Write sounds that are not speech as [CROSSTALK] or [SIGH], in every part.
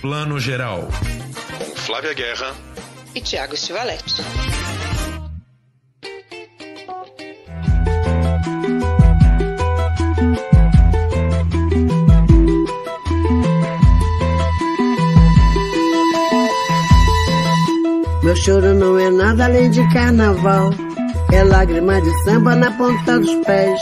Plano Geral. Com Flávia Guerra e Tiago Stivaletti. Meu choro não é nada além de carnaval. É lágrima de samba na ponta dos pés.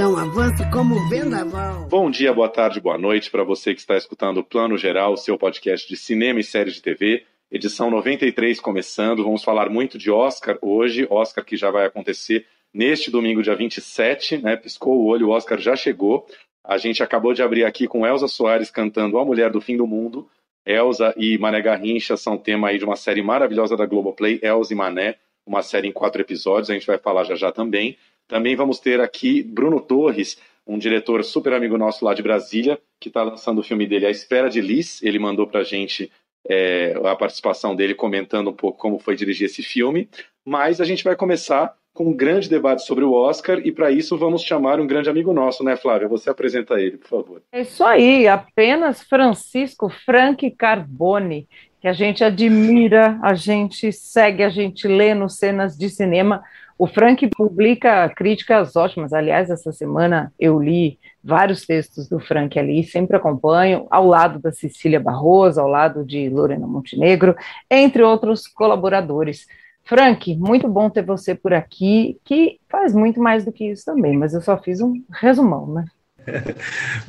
Avança como vendaval. Bom dia, boa tarde, boa noite para você que está escutando o Plano Geral, seu podcast de cinema e séries de TV. Edição 93 começando. Vamos falar muito de Oscar hoje. Oscar que já vai acontecer neste domingo, dia 27, né? Piscou o olho, o Oscar já chegou. A gente acabou de abrir aqui com Elza Soares cantando A Mulher do Fim do Mundo. Elza e Mané Garrincha são tema aí de uma série maravilhosa da Globoplay, Elza e Mané uma série em quatro episódios, a gente vai falar já já também. Também vamos ter aqui Bruno Torres, um diretor super amigo nosso lá de Brasília, que está lançando o filme dele A Espera de Liz. Ele mandou para a gente é, a participação dele comentando um pouco como foi dirigir esse filme. Mas a gente vai começar com um grande debate sobre o Oscar e para isso vamos chamar um grande amigo nosso, né, Flávia? Você apresenta ele, por favor. É isso aí, apenas Francisco Frank Carbone, que a gente admira, a gente segue, a gente lê nos cenas de cinema. O Frank publica críticas ótimas. Aliás, essa semana eu li vários textos do Frank ali, sempre acompanho, ao lado da Cecília Barroso, ao lado de Lorena Montenegro, entre outros colaboradores. Frank, muito bom ter você por aqui, que faz muito mais do que isso também, mas eu só fiz um resumão, né? [LAUGHS]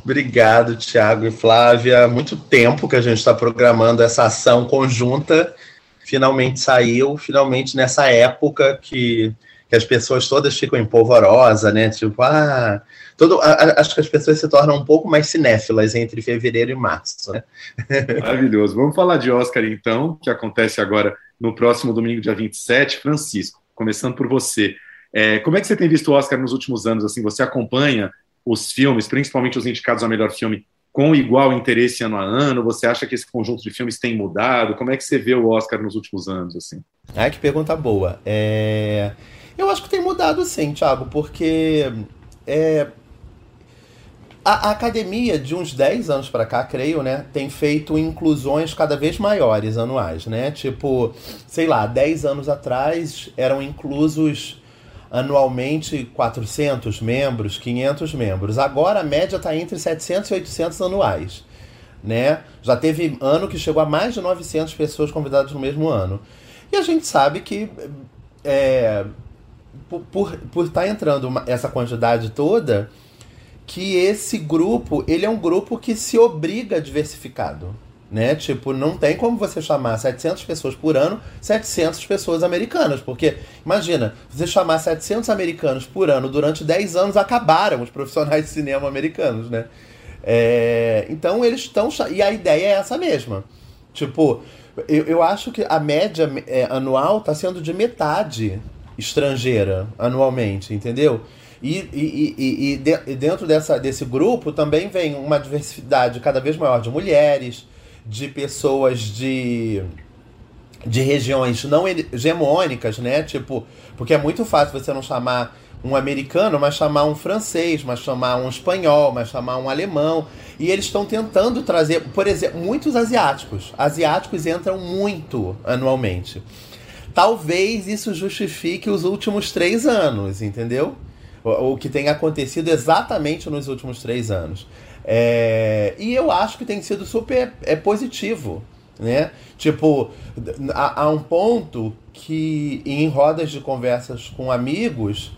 Obrigado, Tiago e Flávia. Muito tempo que a gente está programando essa ação conjunta. Finalmente saiu, finalmente nessa época que, que as pessoas todas ficam em polvorosa, né? Tipo, ah, todo, a, acho que as pessoas se tornam um pouco mais cinéfilas entre fevereiro e março. Né? [LAUGHS] Maravilhoso. Vamos falar de Oscar então, que acontece agora no próximo domingo, dia 27. Francisco, começando por você. É, como é que você tem visto o Oscar nos últimos anos? Assim, você acompanha os filmes, principalmente os indicados ao melhor filme, com igual interesse ano a ano? Você acha que esse conjunto de filmes tem mudado? Como é que você vê o Oscar nos últimos anos? assim? Ah, que pergunta boa. É... Eu acho que tem mudado sim, Thiago, porque é... a, a, academia, de uns 10 anos para cá, creio, né, tem feito inclusões cada vez maiores anuais, né? Tipo, sei lá, 10 anos atrás eram inclusos anualmente 400 membros, 500 membros. Agora a média está entre 700 e 800 anuais. Né? Já teve ano que chegou a mais de 900 pessoas convidadas no mesmo ano. E a gente sabe que é, por, por, estar tá entrando uma, essa quantidade toda, que esse grupo ele é um grupo que se obriga diversificado né? Tipo, não tem como você chamar 700 pessoas por ano, 700 pessoas americanas, porque imagina, você chamar 700 americanos por ano durante 10 anos acabaram os profissionais de cinema americanos, né? É, então eles estão e a ideia é essa mesma. Tipo, eu, eu acho que a média é, anual está sendo de metade estrangeira anualmente, entendeu? E, e, e, e, dentro dessa, desse grupo também vem uma diversidade cada vez maior de mulheres, de pessoas de de regiões não hegemônicas, né? Tipo, porque é muito fácil você não chamar um americano, mas chamar um francês, mas chamar um espanhol, mas chamar um alemão. E eles estão tentando trazer, por exemplo, muitos asiáticos. Asiáticos entram muito anualmente. Talvez isso justifique os últimos três anos, entendeu? O, o que tem acontecido exatamente nos últimos três anos. É, e eu acho que tem sido super é, positivo, né? Tipo, há, um ponto que em rodas de conversas com amigos,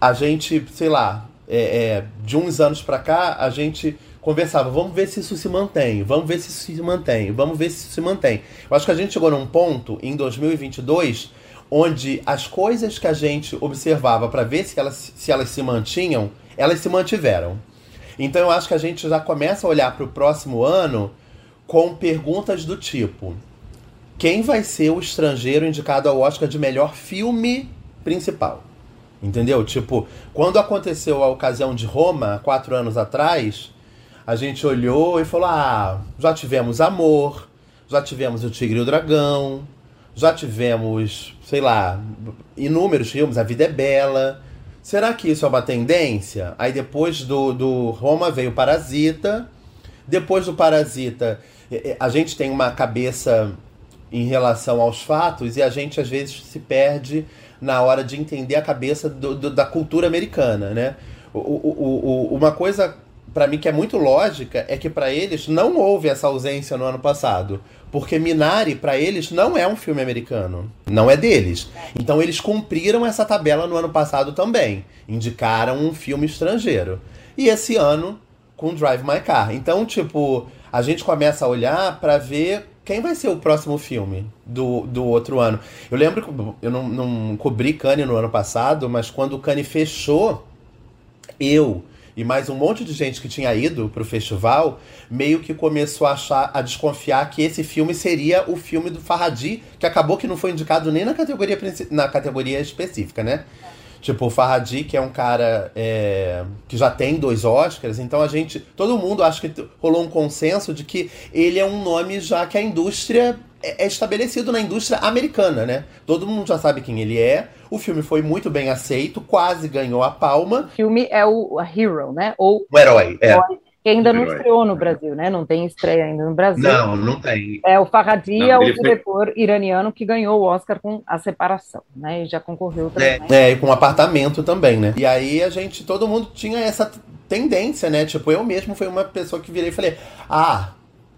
a gente, sei lá, é, é, de uns anos para cá, a gente conversava, vamos ver se isso se mantém, vamos ver se isso se mantém, vamos ver se isso se mantém. Eu acho que a gente chegou num ponto, em 2022, onde as coisas que a gente observava para ver se elas, se elas se mantinham, elas se mantiveram. Então eu acho que a gente já começa a olhar para o próximo ano com perguntas do tipo: quem vai ser o estrangeiro indicado ao Oscar de melhor filme principal? Entendeu? Tipo, quando aconteceu a ocasião de Roma, quatro anos atrás, a gente olhou e falou: ah, já tivemos Amor, já tivemos O Tigre e o Dragão, já tivemos, sei lá, inúmeros filmes, A Vida é Bela. Será que isso é uma tendência? Aí depois do, do Roma veio Parasita, Depois do Parasita, a gente tem uma cabeça em relação aos fatos e a gente às vezes se perde na hora de entender a cabeça do, do, da cultura americana, né? O, o, o, uma coisa para mim que é muito lógica é que para eles não houve essa ausência no ano passado. Porque Minari, para eles, não é um filme americano. Não é deles. Então eles cumpriram essa tabela no ano passado também. Indicaram um filme estrangeiro. E esse ano, com Drive My Car. Então, tipo, a gente começa a olhar para ver quem vai ser o próximo filme do, do outro ano. Eu lembro que eu não, não cobri Cannes no ano passado, mas quando o Cannes fechou, eu e mais um monte de gente que tinha ido pro festival, meio que começou a achar, a desconfiar que esse filme seria o filme do Farhadi, que acabou que não foi indicado nem na categoria, na categoria específica, né? Tipo, o Farhadi, que é um cara é, que já tem dois Oscars, então a gente. Todo mundo acha que rolou um consenso de que ele é um nome já que a indústria é, é estabelecido na indústria americana, né? Todo mundo já sabe quem ele é. O filme foi muito bem aceito, quase ganhou a palma. O filme é o Hero, né? Ou o herói, é. Que ainda não estreou no Brasil, né? Não tem estreia ainda no Brasil. Não, não tem. É o Farhadi, é o diretor foi... iraniano que ganhou o Oscar com A Separação, né? E já concorreu também. É, é, e com Apartamento também, né? E aí a gente, todo mundo tinha essa tendência, né? Tipo, eu mesmo fui uma pessoa que virei e falei, ah,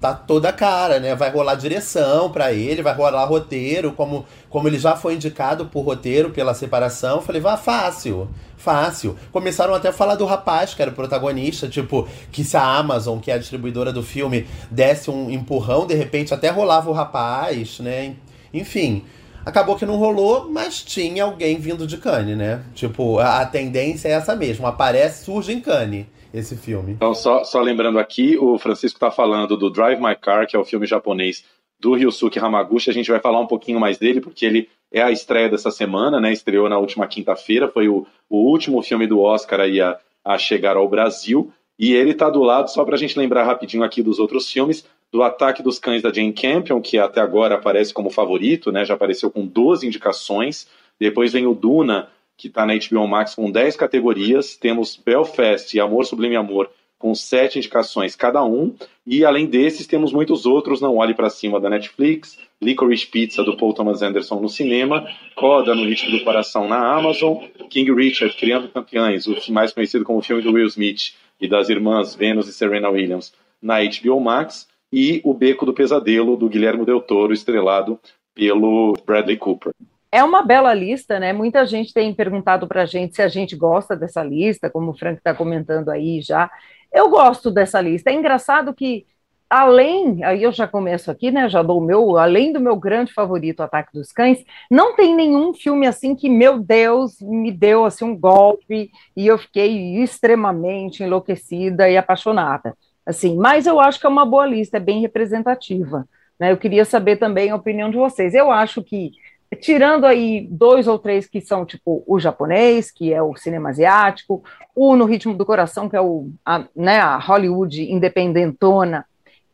tá toda cara, né? Vai rolar direção para ele, vai rolar roteiro, como, como ele já foi indicado por roteiro pela separação. Falei, vá fácil, fácil. Começaram até a falar do rapaz, que era o protagonista, tipo, que se a Amazon, que é a distribuidora do filme, desse um empurrão, de repente até rolava o rapaz, né? Enfim. Acabou que não rolou, mas tinha alguém vindo de Cannes, né? Tipo, a, a tendência é essa mesmo. Aparece, surge em Cannes esse filme. Então, só, só lembrando aqui, o Francisco está falando do Drive My Car, que é o filme japonês do Ryosuke Hamaguchi. A gente vai falar um pouquinho mais dele, porque ele é a estreia dessa semana, né? Estreou na última quinta-feira, foi o, o último filme do Oscar aí a, a chegar ao Brasil. E ele está do lado, só para a gente lembrar rapidinho aqui dos outros filmes, do Ataque dos Cães da Jane Campion, que até agora aparece como favorito, né? Já apareceu com 12 indicações. Depois vem o Duna, que está na HBO Max com 10 categorias. Temos Belfast e Amor Sublime Amor com 7 indicações cada um. E além desses, temos muitos outros. Não Olhe para Cima da Netflix, Licorice Pizza do Paul Thomas Anderson no cinema, Coda no Ritmo do Coração na Amazon, King Richard Criando Campeões, o mais conhecido como filme do Will Smith e das irmãs Venus e Serena Williams na HBO Max. E O Beco do Pesadelo do Guilherme Del Toro, estrelado pelo Bradley Cooper. É uma bela lista, né? Muita gente tem perguntado para a gente se a gente gosta dessa lista, como o Frank está comentando aí já. Eu gosto dessa lista. É engraçado que, além, aí eu já começo aqui, né? Já dou o meu, além do meu grande favorito, Ataque dos Cães, não tem nenhum filme assim que, meu Deus, me deu assim um golpe e eu fiquei extremamente enlouquecida e apaixonada. Assim, mas eu acho que é uma boa lista, é bem representativa. Né? Eu queria saber também a opinião de vocês. Eu acho que tirando aí dois ou três que são tipo o japonês, que é o cinema asiático, o No Ritmo do Coração, que é o, a, né, a Hollywood independentona,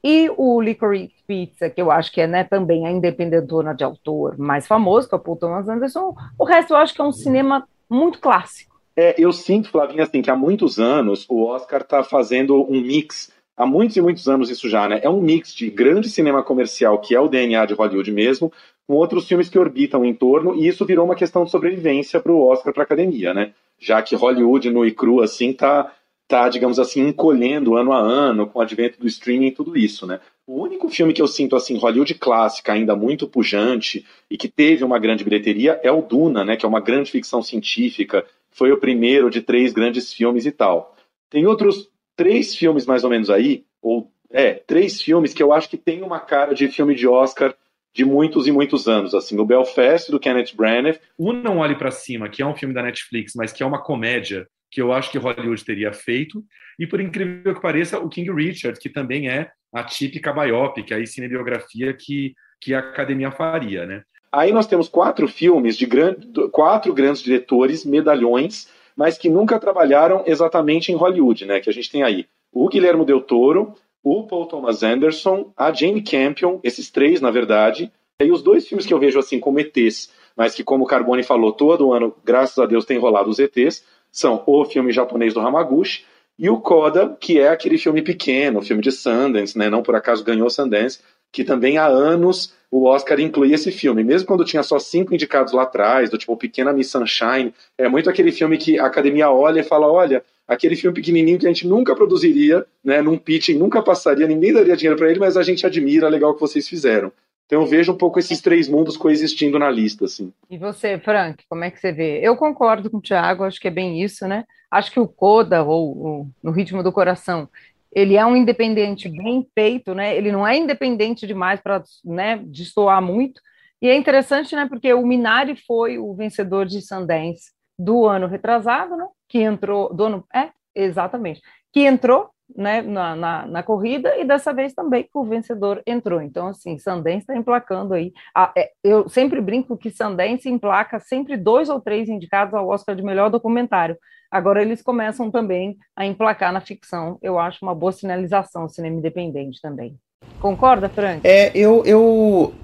e o Licorice Pizza, que eu acho que é né, também a independentona de autor mais famoso, que é o Paul Thomas Anderson, o resto eu acho que é um cinema muito clássico. É, eu sinto, Flavinha, assim, que há muitos anos o Oscar está fazendo um mix, há muitos e muitos anos isso já, né? É um mix de grande cinema comercial, que é o DNA de Hollywood mesmo, com outros filmes que orbitam em torno, e isso virou uma questão de sobrevivência para o Oscar para a academia, né? Já que Hollywood no e cru assim tá, tá, digamos assim, encolhendo ano a ano com o advento do streaming e tudo isso, né? O único filme que eu sinto assim Hollywood clássica ainda muito pujante e que teve uma grande bilheteria é o Duna, né? Que é uma grande ficção científica, foi o primeiro de três grandes filmes e tal. Tem outros três filmes mais ou menos aí, ou é, três filmes que eu acho que tem uma cara de filme de Oscar de muitos e muitos anos, assim, o Belfast do Kenneth Branagh, o Não Olhe para Cima, que é um filme da Netflix, mas que é uma comédia que eu acho que Hollywood teria feito, e por incrível que pareça, o King Richard, que também é a típica biopic, a cinebiografia que, que a academia faria, né? Aí nós temos quatro filmes de grande, quatro grandes diretores, medalhões, mas que nunca trabalharam exatamente em Hollywood, né? Que a gente tem aí o Guilherme Del Toro, o Paul Thomas Anderson, a Jane Campion, esses três, na verdade. E os dois filmes que eu vejo assim como ETs, mas que, como o Carbone falou, todo ano, graças a Deus, tem rolado os ETs, são o filme japonês do Hamaguchi e o Coda, que é aquele filme pequeno, filme de Sundance, né? Não por acaso ganhou Sundance, que também há anos o Oscar incluía esse filme. Mesmo quando tinha só cinco indicados lá atrás, do tipo Pequena Miss Sunshine, é muito aquele filme que a academia olha e fala: olha, aquele filme pequenininho que a gente nunca produziria, né? Num pitching nunca passaria, ninguém daria dinheiro para ele, mas a gente admira, legal que vocês fizeram. Então eu vejo um pouco esses três mundos coexistindo na lista, assim. E você, Frank, como é que você vê? Eu concordo com o Thiago, acho que é bem isso, né? Acho que o Coda, ou, ou No Ritmo do Coração, ele é um independente bem feito, né? Ele não é independente demais para né, destoar muito. E é interessante, né? Porque o Minari foi o vencedor de Sundance do ano retrasado, né? Que entrou, do ano, é, exatamente, que entrou né, na, na, na, corrida e dessa vez também o vencedor entrou. Então, assim, Sundance está emplacando aí. A, é, eu sempre brinco que Sundance emplaca sempre dois ou três indicados ao Oscar de melhor documentário. Agora eles começam também a emplacar na ficção. Eu acho uma boa sinalização, cinema independente também. Concorda, Frank? É, eu. eu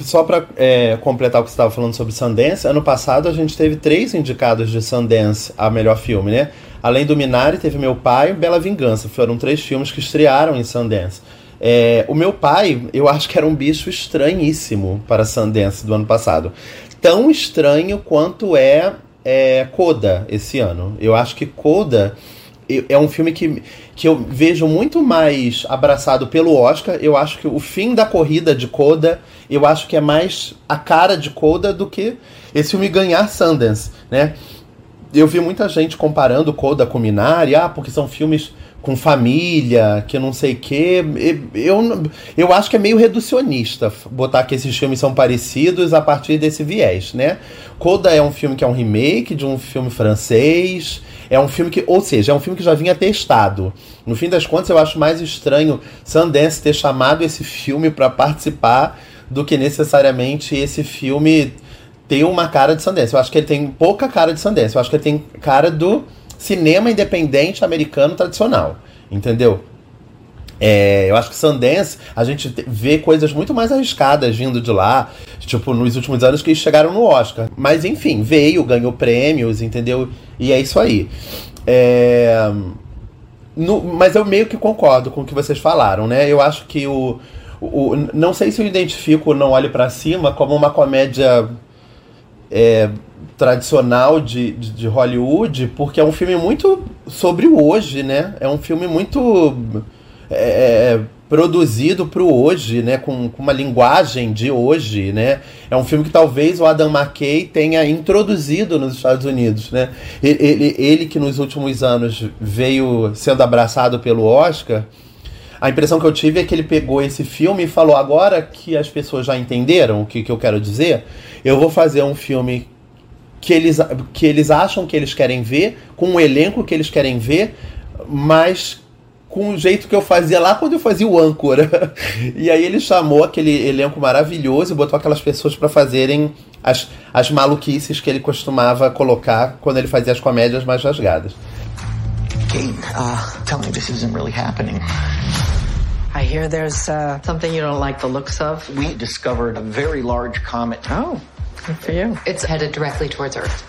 só para é, completar o que você estava falando sobre Sundance, ano passado a gente teve três indicados de Sundance a melhor filme, né? Além do Minari, teve Meu Pai e Bela Vingança. Foram três filmes que estrearam em Sundance. É, o meu pai, eu acho que era um bicho estranhíssimo para Sundance do ano passado. Tão estranho quanto é, é Coda esse ano. Eu acho que Coda é um filme que, que eu vejo muito mais abraçado pelo Oscar. Eu acho que o fim da corrida de Coda, eu acho que é mais a cara de Coda do que esse filme ganhar Sundance, né? eu vi muita gente comparando Coda com Minari, ah, porque são filmes com família, que não sei o quê. Eu, eu acho que é meio reducionista botar que esses filmes são parecidos a partir desse viés, né? Coda é um filme que é um remake de um filme francês. É um filme que, ou seja, é um filme que já vinha testado. No fim das contas, eu acho mais estranho Sundance ter chamado esse filme para participar do que necessariamente esse filme tem uma cara de Sundance. Eu acho que ele tem pouca cara de Sundance. Eu acho que ele tem cara do cinema independente americano tradicional. Entendeu? É, eu acho que Sundance, a gente vê coisas muito mais arriscadas vindo de lá, tipo, nos últimos anos que chegaram no Oscar. Mas enfim, veio, ganhou prêmios, entendeu? E é isso aí. É, no, mas eu meio que concordo com o que vocês falaram, né? Eu acho que o. o não sei se eu identifico Não Olhe para Cima como uma comédia é, tradicional de, de, de, Hollywood, porque é um filme muito sobre o hoje, né? É um filme muito é, é produzido para o hoje, né? Com, com, uma linguagem de hoje, né? É um filme que talvez o Adam McKay tenha introduzido nos Estados Unidos, né? Ele, ele, ele que nos últimos anos veio sendo abraçado pelo Oscar, a impressão que eu tive é que ele pegou esse filme e falou: agora que as pessoas já entenderam o que, que eu quero dizer, eu vou fazer um filme que eles, que eles acham que eles querem ver, com um elenco que eles querem ver, mas com o jeito que eu fazia lá quando eu fazia o âncora. [LAUGHS] E aí ele chamou aquele elenco maravilhoso e botou aquelas pessoas para fazerem as, as maluquices que ele costumava colocar quando ele fazia as comédias mais rasgadas. Kate, uh, tell me this isn't really happening. I hear there's uh, something you don't like the looks of. We discovered a very large comet. Oh, good for you. It's headed directly towards Earth.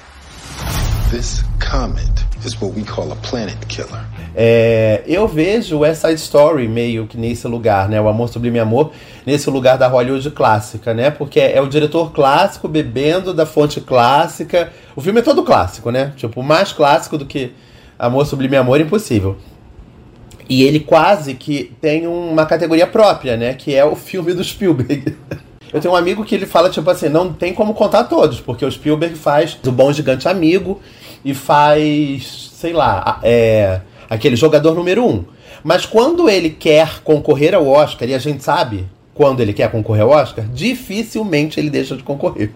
This comet is what we call a planet killer. É, eu vejo West Side Story meio que nesse lugar, né? O Amor Sublime Amor, nesse lugar da Hollywood clássica, né? Porque é o diretor clássico bebendo da fonte clássica. O filme é todo clássico, né? Tipo, mais clássico do que Amor Sublime Amor, impossível. E ele quase que tem uma categoria própria, né? Que é o filme do Spielberg. [LAUGHS] Eu tenho um amigo que ele fala, tipo assim, não tem como contar todos, porque o Spielberg faz o Bom Gigante Amigo e faz, sei lá, é, aquele jogador número um. Mas quando ele quer concorrer ao Oscar, e a gente sabe quando ele quer concorrer ao Oscar, dificilmente ele deixa de concorrer.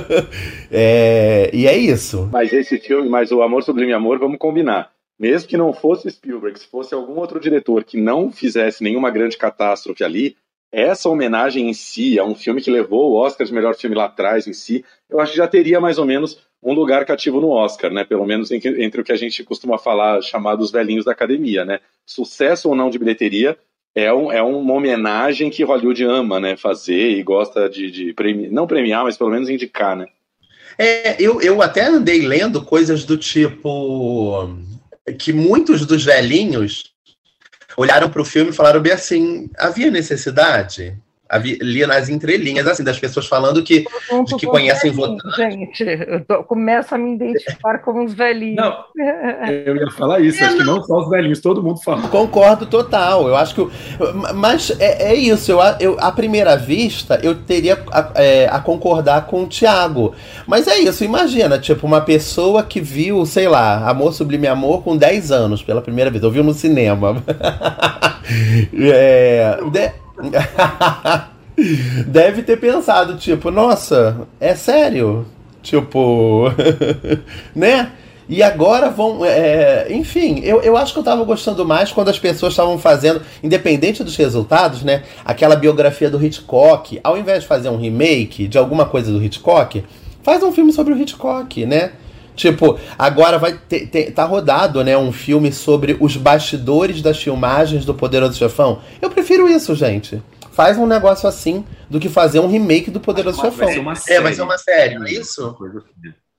[LAUGHS] é, e é isso. Mas esse filme, mas o Amor Sublime Amor, vamos combinar mesmo que não fosse Spielberg, se fosse algum outro diretor que não fizesse nenhuma grande catástrofe ali, essa homenagem em si, a um filme que levou o Oscar de melhor filme lá atrás em si, eu acho que já teria mais ou menos um lugar cativo no Oscar, né? Pelo menos entre o que a gente costuma falar, chamados velhinhos da academia, né? Sucesso ou não de bilheteria é, um, é uma homenagem que Hollywood ama, né? Fazer e gosta de, de não premiar, mas pelo menos indicar, né? É, eu, eu até andei lendo coisas do tipo que muitos dos velhinhos olharam para o filme e falaram bem assim: havia necessidade? Havia, lia nas entrelinhas, assim, das pessoas falando que, de que conhecem votantes. Gente, eu tô, começo a me identificar como os velhinhos. Não, eu ia falar isso, eu acho não. que não só os velhinhos, todo mundo fala. Concordo total, eu acho que. Mas é, é isso, eu, eu, à primeira vista, eu teria a, é, a concordar com o Thiago. Mas é isso, imagina, tipo, uma pessoa que viu, sei lá, Amor Sublime Amor com 10 anos pela primeira vez, ouviu no cinema. [LAUGHS] é. De... [LAUGHS] Deve ter pensado, tipo, nossa, é sério? Tipo, [LAUGHS] né? E agora vão. É, enfim, eu, eu acho que eu tava gostando mais quando as pessoas estavam fazendo, independente dos resultados, né? Aquela biografia do Hitchcock. Ao invés de fazer um remake de alguma coisa do Hitchcock, faz um filme sobre o Hitchcock, né? Tipo, agora vai ter, ter, tá rodado, né, um filme sobre os bastidores das filmagens do Poderoso Chefão. Eu prefiro isso, gente. Faz um negócio assim do que fazer um remake do Poderoso Chefão. Vai ser uma série. É, vai ser uma série, não é isso?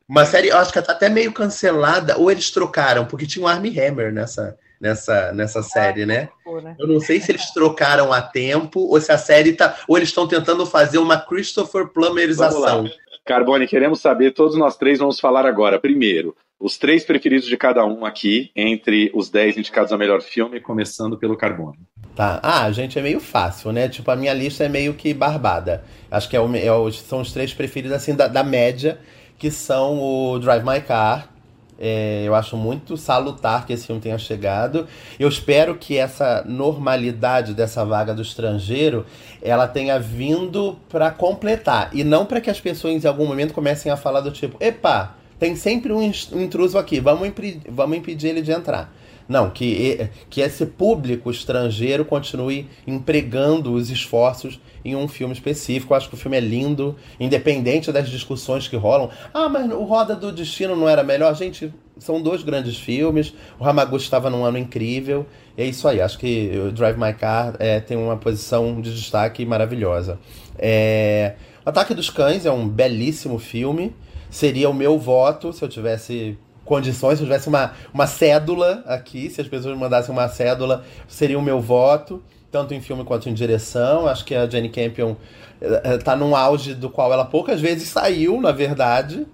Uma série, eu acho que tá até meio cancelada, ou eles trocaram, porque tinha um Army Hammer nessa, nessa, nessa série, né? né? Eu não sei se eles trocaram a tempo, ou se a série tá. Ou eles estão tentando fazer uma Christopher Plummerização. Carbone, queremos saber, todos nós três vamos falar agora. Primeiro, os três preferidos de cada um aqui, entre os dez indicados ao melhor filme, começando pelo Carbone. Tá. Ah, gente, é meio fácil, né? Tipo, a minha lista é meio que barbada. Acho que é o, é o, são os três preferidos, assim, da, da média, que são o Drive My Car, é, eu acho muito salutar que esse filme tenha chegado. Eu espero que essa normalidade dessa vaga do estrangeiro ela tenha vindo para completar e não para que as pessoas em algum momento comecem a falar do tipo, epa, tem sempre um intruso aqui, vamos, impedir, vamos impedir ele de entrar. Não, que, que esse público estrangeiro continue empregando os esforços em um filme específico. Eu acho que o filme é lindo, independente das discussões que rolam. Ah, mas o Roda do Destino não era melhor? Gente, são dois grandes filmes. O Hamaguchi estava num ano incrível. É isso aí. Acho que o Drive My Car é, tem uma posição de destaque maravilhosa. É... Ataque dos Cães é um belíssimo filme. Seria o meu voto se eu tivesse condições, se eu tivesse uma, uma cédula aqui, se as pessoas mandassem uma cédula, seria o meu voto, tanto em filme quanto em direção. Acho que a Jenny Campion está eh, num auge do qual ela poucas vezes saiu, na verdade.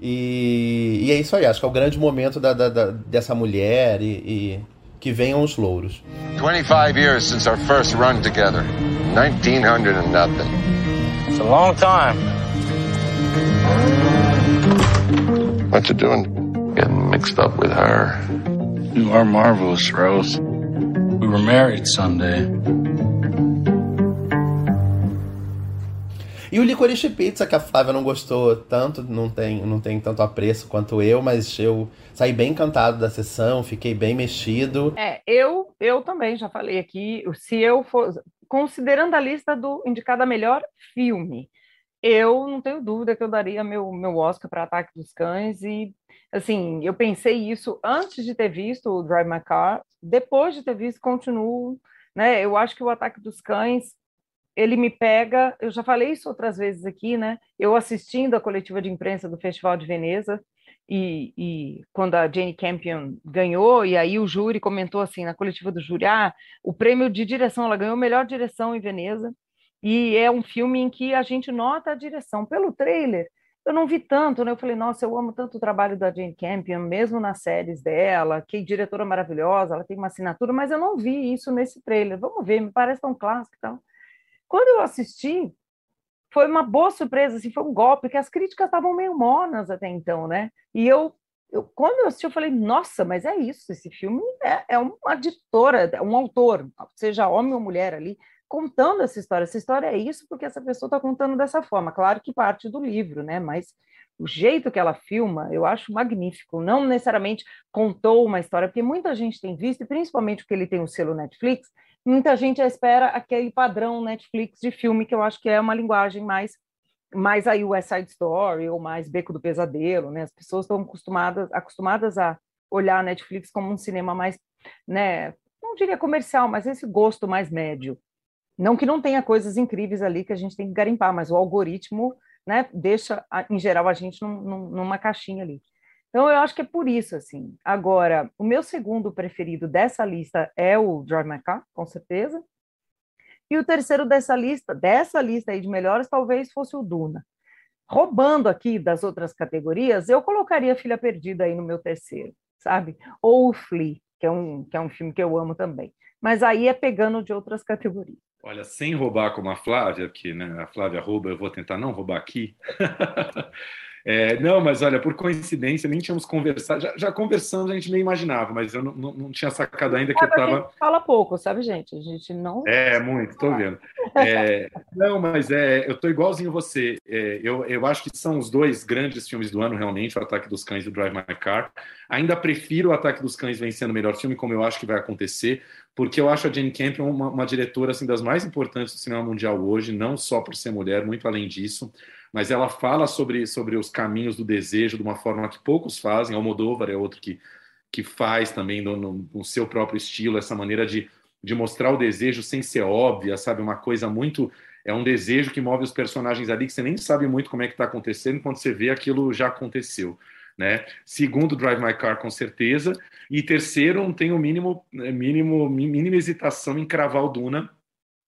E, e é isso aí, acho que é o grande momento da, da, da dessa mulher e, e, que venham os louros. 25 years since our first run together. 1900 and nothing. It's a long time. What you doing? Mixed up with her. You are marvelous, Rose. We were married Sunday. E o Licorice Pizza, que a Flávia não gostou tanto, não tem, não tem tanto apreço quanto eu, mas eu saí bem encantado da sessão, fiquei bem mexido. É, eu, eu também já falei aqui, se eu for, considerando a lista do indicado a melhor filme, eu não tenho dúvida que eu daria meu, meu Oscar para Ataque dos Cães e assim, eu pensei isso antes de ter visto o Drive My Car, depois de ter visto, continuo, né? Eu acho que o Ataque dos Cães, ele me pega, eu já falei isso outras vezes aqui, né? Eu assistindo a coletiva de imprensa do Festival de Veneza, e, e, quando a Jane Campion ganhou, e aí o júri comentou assim, na coletiva do júri, ah, o prêmio de direção, ela ganhou melhor direção em Veneza, e é um filme em que a gente nota a direção. Pelo trailer, eu não vi tanto, né? Eu falei, nossa, eu amo tanto o trabalho da Jane Campion, mesmo nas séries dela, que diretora maravilhosa, ela tem uma assinatura, mas eu não vi isso nesse trailer. Vamos ver, me parece tão clássico e tal. Quando eu assisti, foi uma boa surpresa, assim, foi um golpe, que as críticas estavam meio monas até então, né? E eu, eu quando eu assisti, eu falei, nossa, mas é isso, esse filme é, é uma editora, é um autor, seja homem ou mulher ali, contando essa história. Essa história é isso porque essa pessoa está contando dessa forma. Claro que parte do livro, né? Mas o jeito que ela filma, eu acho magnífico. Não necessariamente contou uma história, porque muita gente tem visto, e principalmente porque ele tem o selo Netflix, muita gente espera aquele padrão Netflix de filme, que eu acho que é uma linguagem mais mais aí West Side Story ou mais Beco do Pesadelo, né? As pessoas estão acostumadas acostumadas a olhar a Netflix como um cinema mais, né, não diria comercial, mas esse gosto mais médio. Não que não tenha coisas incríveis ali que a gente tem que garimpar, mas o algoritmo né, deixa, em geral, a gente num, num, numa caixinha ali. Então, eu acho que é por isso, assim. Agora, o meu segundo preferido dessa lista é o Drive My Car, com certeza. E o terceiro dessa lista, dessa lista aí de melhores, talvez fosse o Duna. Roubando aqui das outras categorias, eu colocaria Filha Perdida aí no meu terceiro, sabe? Ou o Flea, que é um, que é um filme que eu amo também. Mas aí é pegando de outras categorias. Olha, sem roubar como a Flávia, que né, a Flávia rouba, eu vou tentar não roubar aqui. [LAUGHS] É, não, mas olha, por coincidência, nem tínhamos conversado. Já, já conversamos, a gente nem imaginava, mas eu não, não, não tinha sacado ainda que eu estava. Fala pouco, sabe, gente? A gente não. É, muito, estou vendo. É, não, mas é, eu estou igualzinho você. É, eu, eu acho que são os dois grandes filmes do ano, realmente, o Ataque dos Cães e o Drive My Car. Ainda prefiro o Ataque dos Cães vencendo o melhor filme, como eu acho que vai acontecer, porque eu acho a Jane Campion uma, uma diretora assim, das mais importantes do cinema mundial hoje, não só por ser mulher, muito além disso mas ela fala sobre, sobre os caminhos do desejo de uma forma que poucos fazem. Almodóvar é outro que, que faz também no, no, no seu próprio estilo, essa maneira de, de mostrar o desejo sem ser óbvia, sabe? Uma coisa muito. É um desejo que move os personagens ali que você nem sabe muito como é que está acontecendo, quando você vê aquilo já aconteceu. Né? Segundo, Drive My Car, com certeza. E terceiro, não tenho mínimo, né, mínimo, mínima hesitação em cravar o Duna,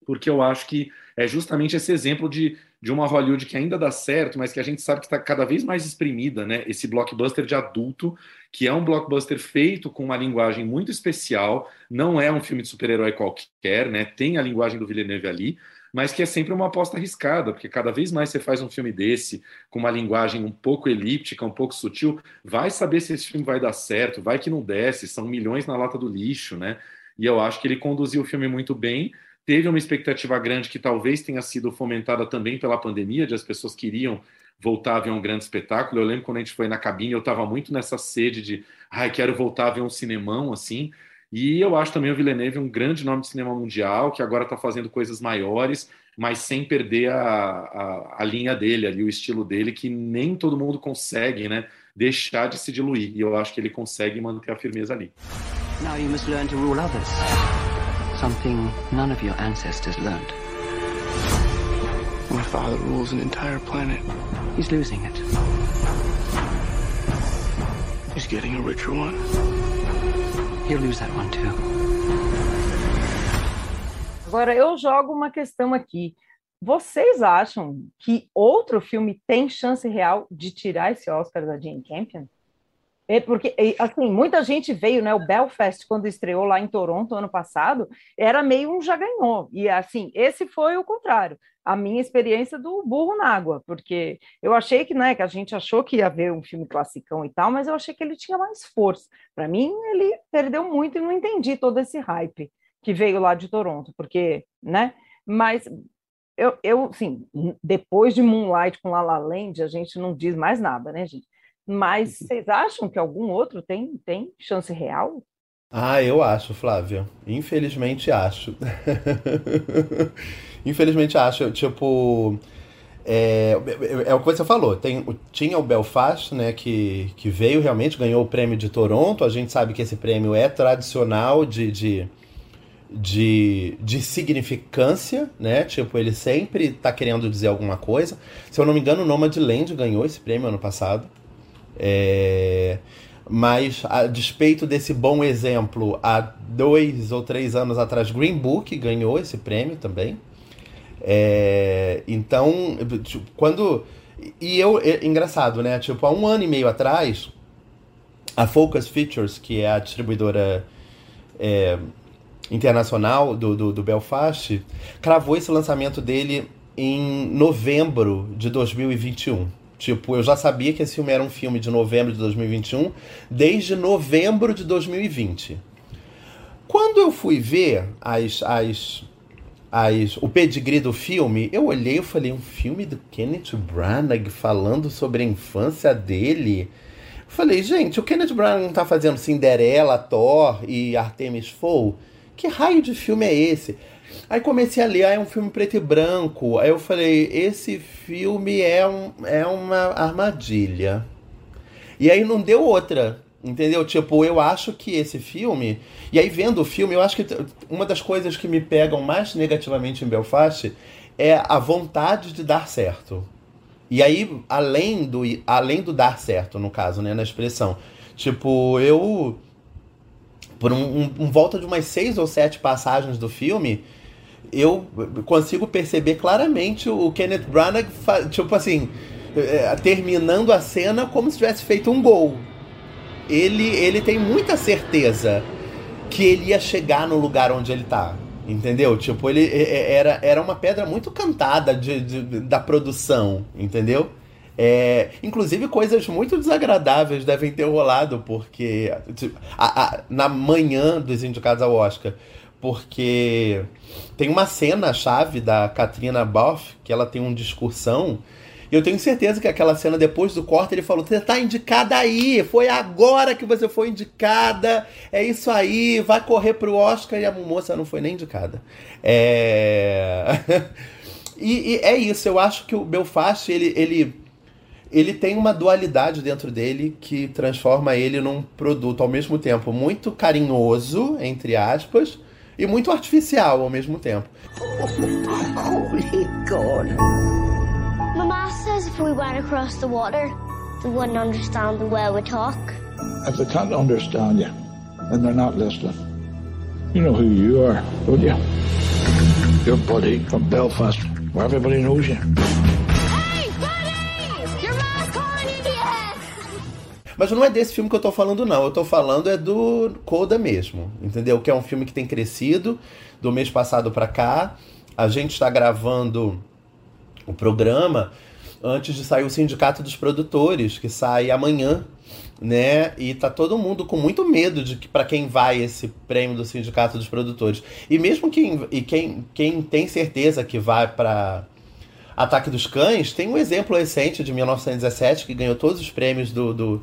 porque eu acho que é justamente esse exemplo de de uma Hollywood que ainda dá certo, mas que a gente sabe que está cada vez mais exprimida, né? Esse blockbuster de adulto, que é um blockbuster feito com uma linguagem muito especial, não é um filme de super-herói qualquer, né? Tem a linguagem do Villeneuve ali, mas que é sempre uma aposta arriscada, porque cada vez mais você faz um filme desse, com uma linguagem um pouco elíptica, um pouco sutil, vai saber se esse filme vai dar certo, vai que não desce, são milhões na lata do lixo, né? E eu acho que ele conduziu o filme muito bem, teve uma expectativa grande que talvez tenha sido fomentada também pela pandemia, de as pessoas queriam voltar a ver um grande espetáculo. Eu lembro quando a gente foi na cabine, eu estava muito nessa sede de, ai, quero voltar a ver um cinemão assim. E eu acho também o Villeneuve um grande nome de cinema mundial, que agora está fazendo coisas maiores, mas sem perder a, a, a, linha dele ali, o estilo dele, que nem todo mundo consegue, né? Deixar de se diluir. E eu acho que ele consegue manter a firmeza ali. Now you must learn to rule others. Something none of your ancestors learned. My father rules an entire planet. He's losing it. He's getting a richer one. He'll lose that one too. Agora eu jogo uma questão aqui. Vocês acham que outro filme tem chance real de tirar esse Oscar da Jane Campion? É porque, assim, muita gente veio, né? O Belfast, quando estreou lá em Toronto ano passado, era meio um já ganhou. E, assim, esse foi o contrário. A minha experiência do burro na água, porque eu achei que, né, que a gente achou que ia ver um filme classicão e tal, mas eu achei que ele tinha mais força. Para mim, ele perdeu muito e não entendi todo esse hype que veio lá de Toronto, porque, né? Mas eu, eu sim, depois de Moonlight com La La Land, a gente não diz mais nada, né, gente? Mas vocês acham que algum outro tem, tem chance real? Ah, eu acho, Flávio. Infelizmente acho. [LAUGHS] Infelizmente acho. Tipo. É, é, o que você falou. Tem, tinha o Belfast, né? Que, que veio realmente, ganhou o prêmio de Toronto. A gente sabe que esse prêmio é tradicional de, de, de, de significância, né? Tipo, ele sempre tá querendo dizer alguma coisa. Se eu não me engano, o Nomadland ganhou esse prêmio ano passado. É, mas, a despeito desse bom exemplo, há dois ou três anos atrás, Green Book ganhou esse prêmio também. É, então, tipo, quando. E eu, é, engraçado, né? Tipo, há um ano e meio atrás, a Focus Features, que é a distribuidora é, internacional do, do, do Belfast, cravou esse lançamento dele em novembro de 2021. Tipo, eu já sabia que esse filme era um filme de novembro de 2021, desde novembro de 2020. Quando eu fui ver as, as, as, o pedigree do filme, eu olhei e falei, um filme do Kenneth Branagh falando sobre a infância dele. Falei, gente, o Kenneth Branagh não tá fazendo Cinderela, Thor e Artemis Fowl? Que raio de filme é esse? Aí comecei a ler, ah, é um filme preto e branco. Aí eu falei, esse filme é, um, é uma armadilha. E aí não deu outra, entendeu? Tipo, eu acho que esse filme. E aí vendo o filme, eu acho que uma das coisas que me pegam mais negativamente em Belfast é a vontade de dar certo. E aí, além do, além do dar certo, no caso, né, na expressão. Tipo, eu. Por um, um, um volta de umas seis ou sete passagens do filme, eu consigo perceber claramente o Kenneth Branagh, tipo assim, é, terminando a cena como se tivesse feito um gol. Ele, ele tem muita certeza que ele ia chegar no lugar onde ele tá. Entendeu? Tipo, ele era, era uma pedra muito cantada de, de da produção, entendeu? É, inclusive, coisas muito desagradáveis devem ter rolado, porque. A, a, na manhã dos indicados ao Oscar. Porque tem uma cena-chave da Katrina Boff, que ela tem um discursão e eu tenho certeza que aquela cena depois do corte ele falou: Você tá indicada aí, foi agora que você foi indicada, é isso aí, vai correr pro Oscar. E a moça não foi nem indicada. É. [LAUGHS] e, e, é isso, eu acho que o Belfast ele, ele, ele tem uma dualidade dentro dele que transforma ele num produto ao mesmo tempo muito carinhoso, entre aspas, e muito artificial ao mesmo tempo. Holy God. Mama says if we went across the water, they wouldn't understand the way we talk. If they can't understand you, then they're not listening. You know who you are, don't you? Your buddy from Belfast, where everybody knows you. Mas não é desse filme que eu tô falando, não. Eu tô falando é do Coda mesmo, entendeu? Que é um filme que tem crescido do mês passado para cá. A gente está gravando o programa antes de sair o Sindicato dos Produtores, que sai amanhã, né? E tá todo mundo com muito medo de que para quem vai esse prêmio do Sindicato dos Produtores. E mesmo quem, e quem, quem tem certeza que vai para Ataque dos Cães, tem um exemplo recente de 1917 que ganhou todos os prêmios do, do,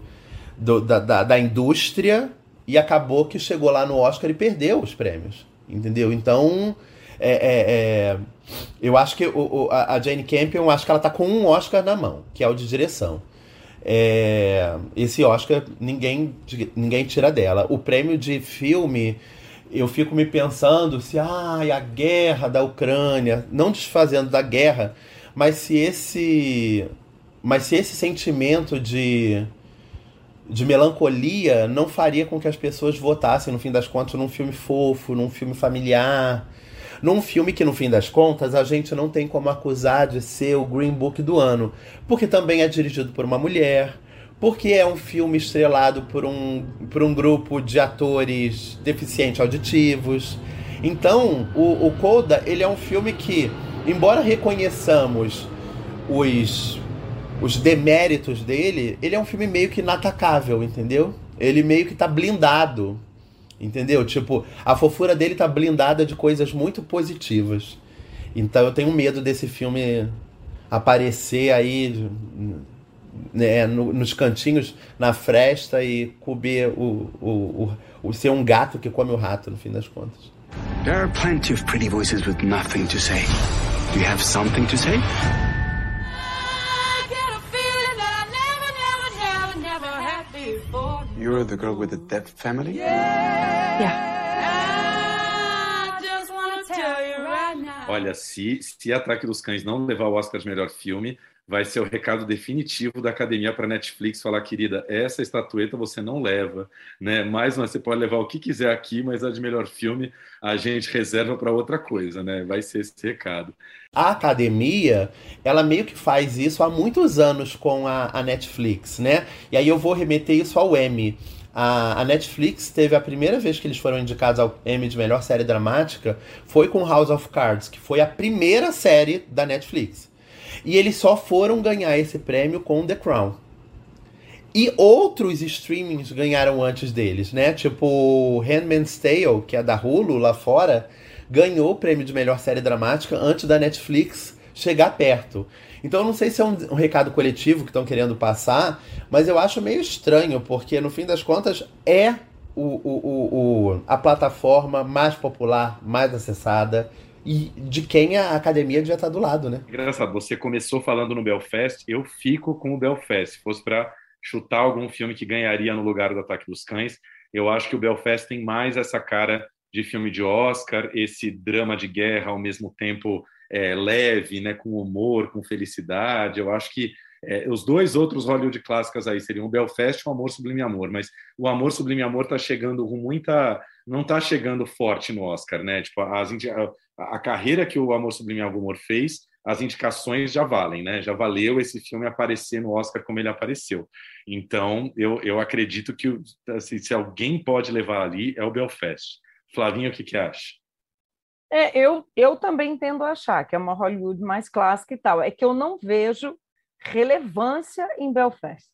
do da, da, da indústria e acabou que chegou lá no Oscar e perdeu os prêmios. Entendeu? Então é, é, é, eu acho que o, a Jane Campion, acho que ela tá com um Oscar na mão, que é o de direção. É, esse Oscar ninguém, ninguém tira dela. O prêmio de filme, eu fico me pensando se ah, a guerra da Ucrânia, não desfazendo da guerra, mas se esse, mas se esse sentimento de de melancolia não faria com que as pessoas votassem, no fim das contas, num filme fofo, num filme familiar, num filme que, no fim das contas, a gente não tem como acusar de ser o Green Book do ano, porque também é dirigido por uma mulher, porque é um filme estrelado por um, por um grupo de atores deficientes auditivos. Então, o, o Coda, ele é um filme que, embora reconheçamos os, os deméritos dele, ele é um filme meio que inatacável, entendeu? Ele meio que tá blindado Entendeu? Tipo, a fofura dele tá blindada de coisas muito positivas. Então eu tenho medo desse filme aparecer aí né, no, nos cantinhos, na fresta e cobrir o, o, o, o, ser um gato que come o rato, no fim das contas. There are plenty of pretty voices with nothing to say. Do you have something to say? You're the girl with the deaf family? Yeah. yeah. Olha, se, se Ataque dos Cães não levar o Oscar de melhor filme, vai ser o recado definitivo da academia para Netflix falar, querida, essa estatueta você não leva, né? Mais você pode levar o que quiser aqui, mas a de melhor filme a gente reserva para outra coisa, né? Vai ser esse recado. A academia, ela meio que faz isso há muitos anos com a, a Netflix, né? E aí eu vou remeter isso ao Emmy. A, a, Netflix teve a primeira vez que eles foram indicados ao Emmy de melhor série dramática foi com House of Cards, que foi a primeira série da Netflix. E eles só foram ganhar esse prêmio com The Crown. E outros streamings ganharam antes deles, né? Tipo, Handmaid's Tale, que é da Hulu lá fora, ganhou o prêmio de melhor série dramática antes da Netflix chegar perto. Então não sei se é um, um recado coletivo que estão querendo passar, mas eu acho meio estranho, porque no fim das contas é o, o, o a plataforma mais popular, mais acessada e de quem a academia devia estar do lado, né? Engraçado, você começou falando no Belfast, eu fico com o Belfast. Se fosse para chutar algum filme que ganharia no lugar do Ataque dos Cães, eu acho que o Belfast tem mais essa cara de filme de Oscar, esse drama de guerra ao mesmo tempo é, leve, né, com humor, com felicidade. Eu acho que é, os dois outros Hollywood clássicos aí seriam o Belfast e o Amor Sublime Amor, mas o Amor Sublime Amor está chegando com muita, não está chegando forte no Oscar, né? Tipo as, a, a carreira que o Amor Sublime Amor fez, as indicações já valem, né? Já valeu esse filme aparecer no Oscar como ele apareceu. Então eu, eu acredito que assim, se alguém pode levar ali é o Belfast. Flavinho, o que que acha? É, eu, eu também tendo a achar que é uma Hollywood mais clássica e tal. É que eu não vejo relevância em Belfast.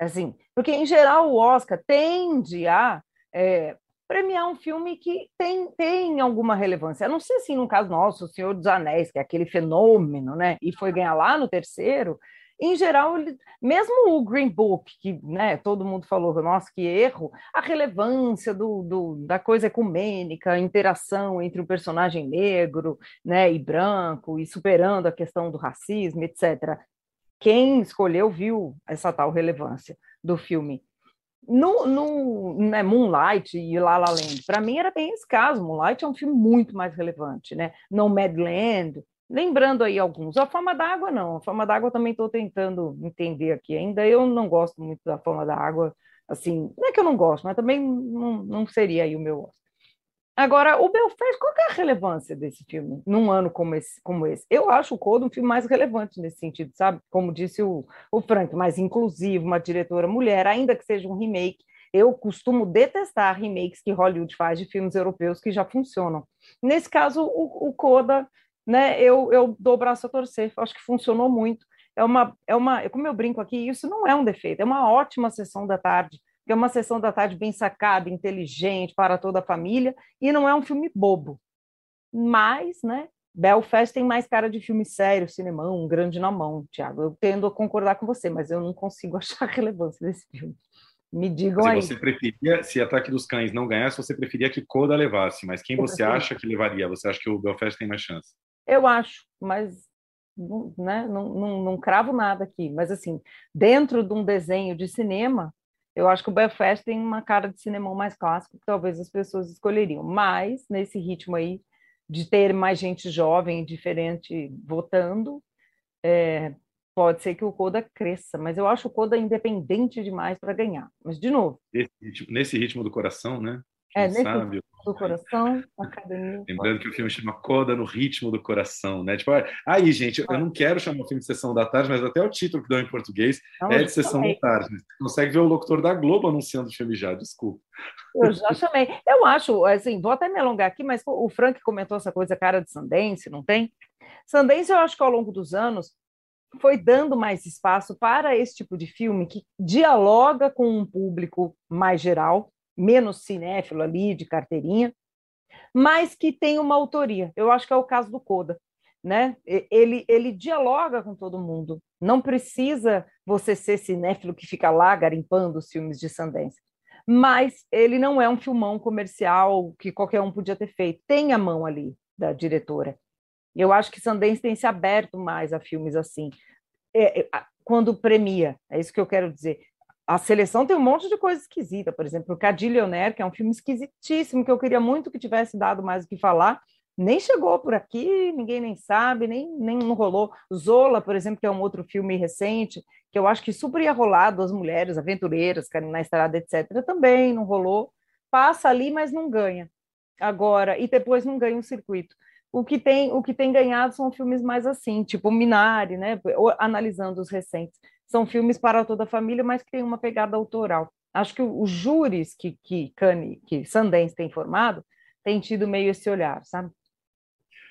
Assim, porque, em geral, o Oscar tende a é, premiar um filme que tem, tem alguma relevância. Eu não sei assim, no caso nosso, O Senhor dos Anéis, que é aquele fenômeno, né? E foi ganhar lá no terceiro. Em geral, mesmo o Green Book, que né, todo mundo falou, nossa, que erro, a relevância do, do, da coisa ecumênica, a interação entre o personagem negro né, e branco, e superando a questão do racismo, etc quem escolheu viu essa tal relevância do filme. No, no né, Moonlight e La La Land, para mim era bem esse caso. Moonlight é um filme muito mais relevante, né? Nomadland, lembrando aí alguns. A Forma d'Água não, a Forma d'Água também estou tentando entender aqui ainda. Eu não gosto muito da Forma d'Água, assim, não é que eu não gosto, mas também não, não seria aí o meu Agora, o Belfast, qual é a relevância desse filme num ano como esse? Como esse? Eu acho o Coda um filme mais relevante nesse sentido, sabe? Como disse o, o Frank, mais inclusivo, uma diretora mulher, ainda que seja um remake. Eu costumo detestar remakes que Hollywood faz de filmes europeus que já funcionam. Nesse caso, o, o Coda, né, eu, eu dou o braço a torcer, acho que funcionou muito. É uma, é uma, como eu brinco aqui, isso não é um defeito, é uma ótima sessão da tarde que é uma sessão da tarde bem sacada, inteligente, para toda a família, e não é um filme bobo. Mas, né, Belfast tem mais cara de filme sério, cinemão, um grande na mão, Tiago. Eu tendo a concordar com você, mas eu não consigo [LAUGHS] achar a relevância desse filme. Me digam se aí. Você preferia, se Ataque dos Cães não ganhasse, você preferia que Coda levasse, mas quem eu você acha que levaria? Você acha que o Belfast tem mais chance? Eu acho, mas né, não, não, não cravo nada aqui. Mas, assim, dentro de um desenho de cinema, eu acho que o Belfast tem uma cara de cinema mais clássico que talvez as pessoas escolheriam, mas nesse ritmo aí de ter mais gente jovem diferente votando, é, pode ser que o Coda cresça, mas eu acho o Coda independente demais para ganhar. Mas, de novo... Nesse ritmo, nesse ritmo do coração, né? É, nesse sabe? do coração, academia. Lembrando que o filme chama Coda no ritmo do coração, né? Tipo, aí, gente, eu não quero chamar o filme de sessão da tarde, mas até o título que deu em português não, é de sessão chamei. da tarde. Você consegue ver o locutor da Globo anunciando o filme já, desculpa. Eu já chamei. Eu acho, assim, vou até me alongar aqui, mas o Frank comentou essa coisa cara de Sundance, não tem? Sundance, eu acho que ao longo dos anos foi dando mais espaço para esse tipo de filme que dialoga com um público mais geral, menos cinéfilo ali, de carteirinha, mas que tem uma autoria. Eu acho que é o caso do Coda. Né? Ele, ele dialoga com todo mundo. Não precisa você ser cinéfilo que fica lá garimpando os filmes de Sundance. Mas ele não é um filmão comercial que qualquer um podia ter feito. Tem a mão ali da diretora. Eu acho que Sundance tem se aberto mais a filmes assim. É, é quando premia, é isso que eu quero dizer a seleção tem um monte de coisa esquisita, por exemplo, o Cadillionaire, que é um filme esquisitíssimo, que eu queria muito que tivesse dado mais o que falar, nem chegou por aqui, ninguém nem sabe, nem, nem não rolou. Zola, por exemplo, que é um outro filme recente, que eu acho que super ia rolar, duas mulheres aventureiras, na estrada, etc., também não rolou. Passa ali, mas não ganha. Agora, e depois não ganha o um circuito. O que tem, o que tem ganhado são filmes mais assim, tipo Minari, né? Analisando os recentes são filmes para toda a família, mas que tem uma pegada autoral. Acho que os júris que, que, Cane, que Sundance tem formado têm tido meio esse olhar, sabe?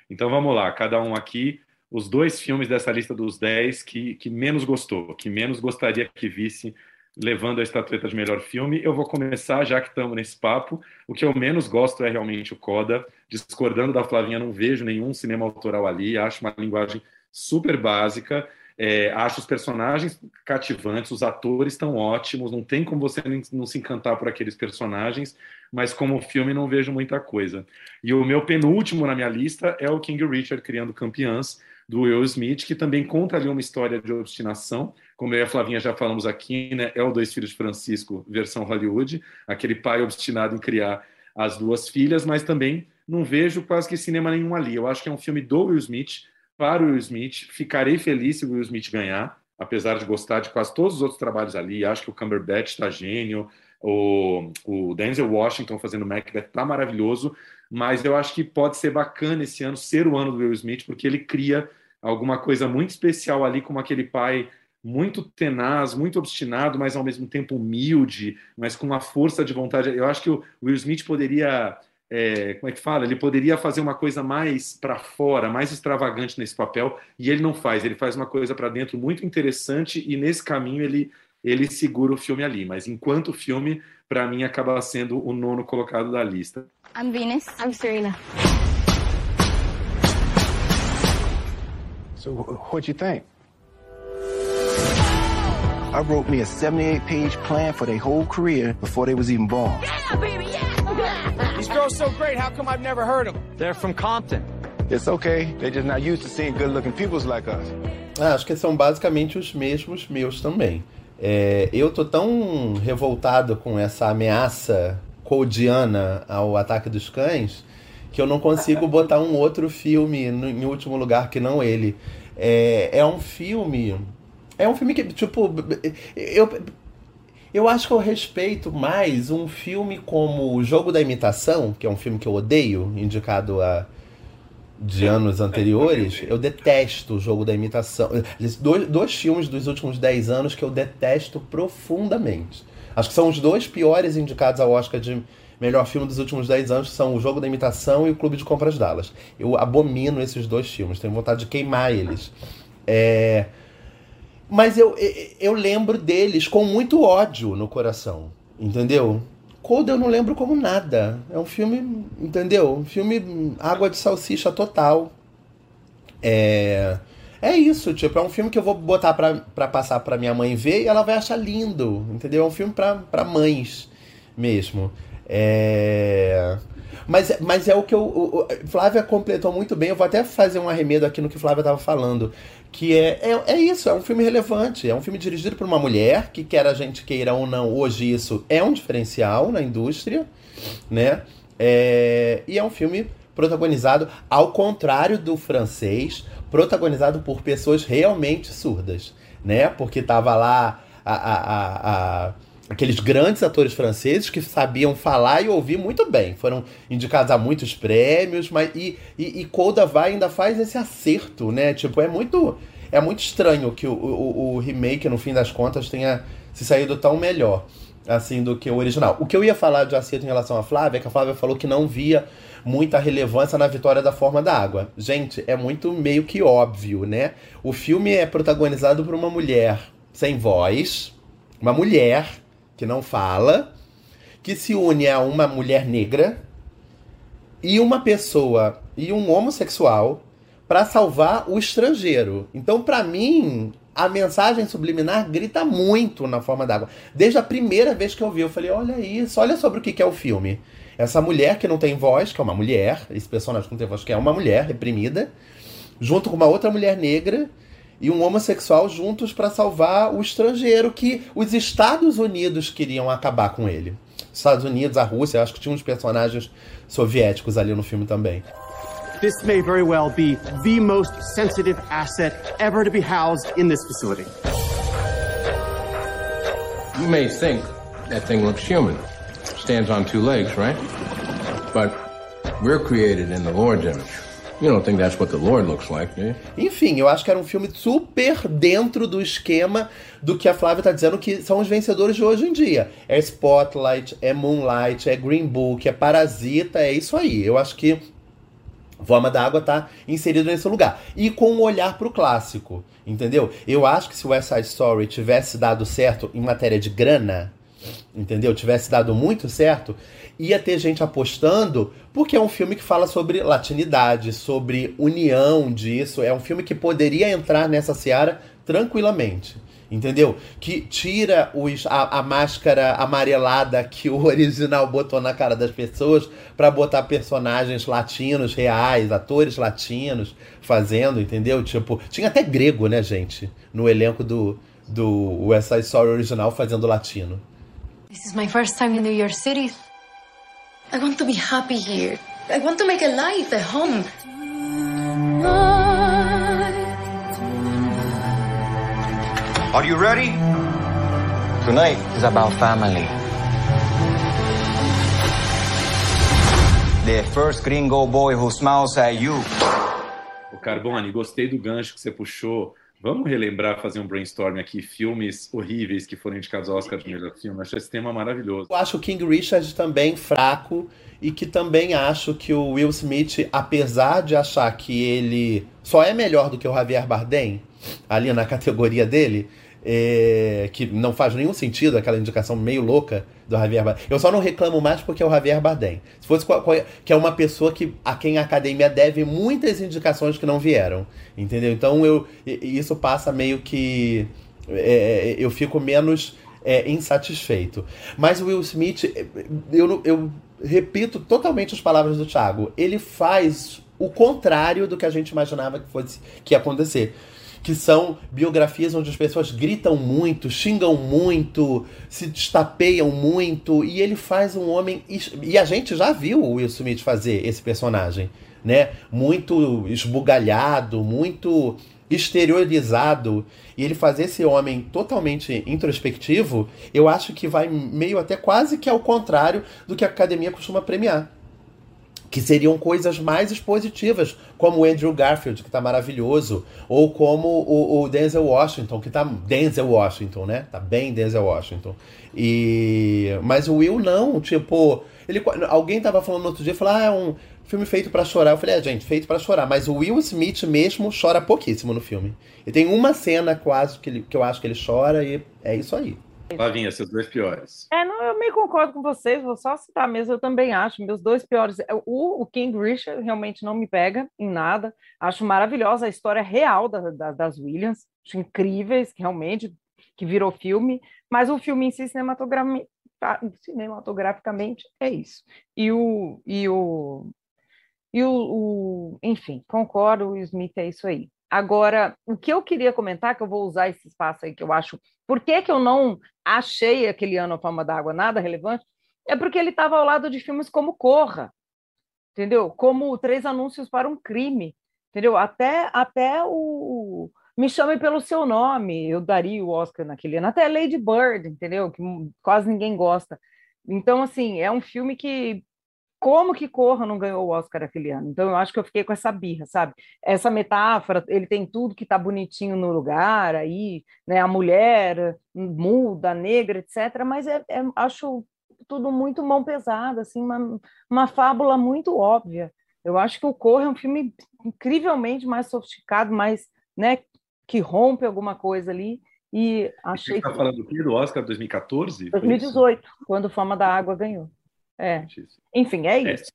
Então vamos lá, cada um aqui, os dois filmes dessa lista dos dez que, que menos gostou, que menos gostaria que visse levando a estatueta de melhor filme. Eu vou começar, já que estamos nesse papo. O que eu menos gosto é realmente o Coda. Discordando da Flavinha, não vejo nenhum cinema autoral ali. Acho uma linguagem super básica. É, acho os personagens cativantes, os atores estão ótimos, não tem como você não se encantar por aqueles personagens, mas como filme não vejo muita coisa. E o meu penúltimo na minha lista é o King Richard Criando Campeãs, do Will Smith, que também conta ali uma história de obstinação, como eu e a Flavinha já falamos aqui, né, é o Dois Filhos de Francisco, versão Hollywood, aquele pai obstinado em criar as duas filhas, mas também não vejo quase que cinema nenhum ali. Eu acho que é um filme do Will Smith, para o Will Smith. Ficarei feliz se o Will Smith ganhar, apesar de gostar de quase todos os outros trabalhos ali. Acho que o Cumberbatch está gênio, o, o Denzel Washington fazendo Macbeth está maravilhoso, mas eu acho que pode ser bacana esse ano ser o ano do Will Smith, porque ele cria alguma coisa muito especial ali, como aquele pai muito tenaz, muito obstinado, mas ao mesmo tempo humilde, mas com uma força de vontade. Eu acho que o Will Smith poderia, é, como é que fala? Ele poderia fazer uma coisa mais para fora, mais extravagante nesse papel, e ele não faz. Ele faz uma coisa para dentro muito interessante e nesse caminho ele ele segura o filme ali. Mas enquanto filme, para mim acaba sendo o nono colocado da lista. I'm Venus. I'm Serena. So, what you think? I wrote me a 78-page plan for their whole career before they was even born. Yeah, baby, yeah! These girls so great, how come I've never heard them? They're from Compton. It's okay, they're just not used to seeing good-looking peoples like us. Ah, acho que são basicamente os mesmos meus também. É, eu tô tão revoltado com essa ameaça codiana ao ataque dos cães que eu não consigo botar um outro filme no, em último lugar que não ele. É, é um filme é um filme que, tipo, eu, eu acho que eu respeito mais um filme como O Jogo da Imitação, que é um filme que eu odeio, indicado a de anos anteriores. Eu detesto o Jogo da Imitação. Dois, dois filmes dos últimos 10 anos que eu detesto profundamente. Acho que são os dois piores indicados ao Oscar de melhor filme dos últimos 10 anos, são O Jogo da Imitação e O Clube de Compras Dallas. Eu abomino esses dois filmes, tenho vontade de queimar eles. É... Mas eu, eu lembro deles com muito ódio no coração, entendeu? Cold eu não lembro como nada. É um filme, entendeu? Um filme água de salsicha total. É, é isso, tipo, é um filme que eu vou botar pra, pra passar pra minha mãe ver e ela vai achar lindo, entendeu? É um filme pra, pra mães mesmo. É... Mas, mas é o que eu. O, Flávia completou muito bem. Eu vou até fazer um arremedo aqui no que Flávia estava falando. Que é, é, é isso, é um filme relevante. É um filme dirigido por uma mulher, que quer a gente queira ou não, hoje isso é um diferencial na indústria, né? É, e é um filme protagonizado, ao contrário do francês, protagonizado por pessoas realmente surdas, né? Porque tava lá a, a, a, a aqueles grandes atores franceses que sabiam falar e ouvir muito bem. Foram indicados a muitos prêmios, mas e, e, e Coda vai ainda faz esse acerto, né? Tipo, é muito é muito estranho que o, o, o remake, no fim das contas, tenha se saído tão melhor assim do que o original. O que eu ia falar de acerto em relação à Flávia é que a Flávia falou que não via muita relevância na vitória da forma da água. Gente, é muito meio que óbvio, né? O filme é protagonizado por uma mulher sem voz, uma mulher que não fala, que se une a uma mulher negra e uma pessoa e um homossexual para salvar o estrangeiro. Então, para mim, a mensagem subliminar grita muito na forma d'água. Desde a primeira vez que eu vi, eu falei: olha isso, olha sobre o que é o filme. Essa mulher que não tem voz, que é uma mulher, esse personagem que não tem voz, que é uma mulher reprimida, junto com uma outra mulher negra e um homossexual juntos para salvar o estrangeiro que os Estados Unidos queriam acabar com ele. Estados Unidos, a Rússia, acho que tinha uns personagens soviéticos ali no filme também. This may very well be the most sensitive asset ever to be housed in this facility. You may think that thing looks human. Stands on two legs, right? But we're created in the Lord's image. Enfim, eu acho que era um filme super dentro do esquema do que a Flávia tá dizendo que são os vencedores de hoje em dia. É Spotlight, é Moonlight, é Green Book, é Parasita, é isso aí. Eu acho que Forma da Água tá inserido nesse lugar. E com um olhar pro clássico, entendeu? Eu acho que se o West Side Story tivesse dado certo em matéria de grana, entendeu? Tivesse dado muito certo, ia ter gente apostando, porque é um filme que fala sobre latinidade, sobre união disso. É um filme que poderia entrar nessa seara tranquilamente. Entendeu? Que tira os, a, a, máscara amarelada que o original botou na cara das pessoas para botar personagens latinos reais, atores latinos fazendo, entendeu? Tipo, tinha até grego, né, gente? No elenco do, do West Side Story original fazendo latino. This is my first time in New York City. I want to be happy here. I want to make a life, a home. Are you ready? Tonight is about family. The first gringo boy who smiles at you. O Carbone, gostei do gancho que você puxou. Vamos relembrar, fazer um brainstorm aqui, filmes horríveis que foram indicados ao Oscar de melhor filme. Acho esse tema maravilhoso. Eu acho o King Richard também fraco e que também acho que o Will Smith, apesar de achar que ele só é melhor do que o Javier Bardem, ali na categoria dele, é, que não faz nenhum sentido, aquela indicação meio louca do Javier Bardem. Eu só não reclamo mais porque é o Javier Bardem. Se fosse que é uma pessoa que a quem a academia deve muitas indicações que não vieram, entendeu? Então eu isso passa meio que é, eu fico menos é, insatisfeito. Mas o Will Smith, eu, eu repito totalmente as palavras do Thiago. Ele faz o contrário do que a gente imaginava que fosse que ia acontecer que são biografias onde as pessoas gritam muito, xingam muito, se destapeiam muito, e ele faz um homem. E a gente já viu o Will Smith fazer esse personagem, né? Muito esbugalhado, muito exteriorizado, e ele fazer esse homem totalmente introspectivo, eu acho que vai meio até quase que ao contrário do que a academia costuma premiar que seriam coisas mais expositivas, como o Andrew Garfield, que está maravilhoso, ou como o, o, Denzel Washington, que está Denzel Washington, né? Tá bem Denzel Washington. E mas o Will não, tipo, ele alguém tava falando no outro dia, falou: "Ah, é um filme feito para chorar". Eu falei: "É, gente, feito para chorar", mas o Will Smith mesmo chora pouquíssimo no filme. E tem uma cena quase que, ele, que eu acho que ele chora e é isso aí. Flavinha, seus dois piores. É, não, eu meio concordo com vocês, vou só citar mesmo, eu também acho. Meus dois piores. É, o, o King Richard realmente não me pega em nada. Acho maravilhosa a história real da, da, das Williams. Acho incríveis, realmente, que virou filme. Mas o filme em si, cinematograficamente, cinematograficamente é isso. E o. E o e o, o, enfim, concordo, o Smith é isso aí. Agora, o que eu queria comentar, que eu vou usar esse espaço aí que eu acho. Por que, que eu não achei aquele ano a Fama d'Água nada relevante? É porque ele estava ao lado de filmes como Corra, entendeu? Como Três Anúncios para um Crime, entendeu? Até, até o Me Chame Pelo Seu Nome, eu daria o Oscar naquele ano. Até Lady Bird, entendeu? Que quase ninguém gosta. Então, assim, é um filme que como que Corra não ganhou o Oscar aquele ano? Então eu acho que eu fiquei com essa birra, sabe? Essa metáfora, ele tem tudo que está bonitinho no lugar, aí, né? A mulher muda, negra, etc. Mas é, é, acho tudo muito mão pesada, assim, uma, uma fábula muito óbvia. Eu acho que o Corra é um filme incrivelmente mais sofisticado, mais, né? Que rompe alguma coisa ali. E achei. Você está falando do quê? Do Oscar 2014? 2018, quando Fama da Água ganhou. É. Enfim, é, é. isso.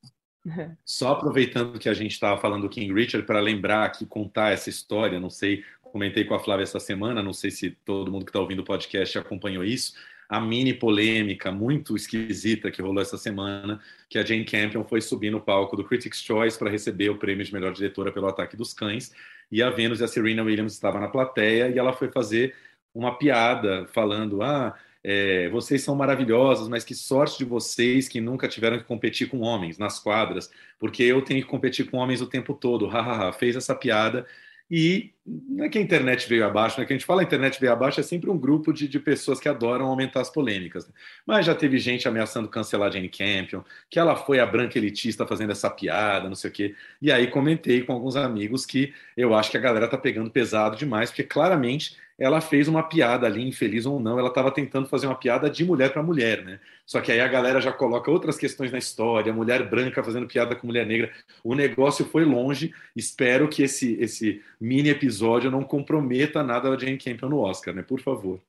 É. [LAUGHS] Só aproveitando que a gente estava falando do King Richard, para lembrar aqui, contar essa história, não sei, comentei com a Flávia essa semana, não sei se todo mundo que está ouvindo o podcast acompanhou isso, a mini polêmica muito esquisita que rolou essa semana, que a Jane Campion foi subir no palco do Critics' Choice para receber o prêmio de melhor diretora pelo Ataque dos Cães, e a Venus e a Serena Williams estavam na plateia, e ela foi fazer uma piada falando, ah, é, vocês são maravilhosos, mas que sorte de vocês que nunca tiveram que competir com homens nas quadras, porque eu tenho que competir com homens o tempo todo. Hahaha, fez essa piada. E não é que a internet veio abaixo, né? Que a gente fala a internet veio abaixo, é sempre um grupo de, de pessoas que adoram aumentar as polêmicas. Né? Mas já teve gente ameaçando cancelar Jane Campion, que ela foi a branca elitista fazendo essa piada, não sei o quê. E aí comentei com alguns amigos que eu acho que a galera tá pegando pesado demais, porque claramente ela fez uma piada ali, infeliz ou não, ela estava tentando fazer uma piada de mulher para mulher, né? Só que aí a galera já coloca outras questões na história, mulher branca fazendo piada com mulher negra. O negócio foi longe. Espero que esse, esse mini episódio não comprometa nada a Jane Campion no Oscar, né? Por favor.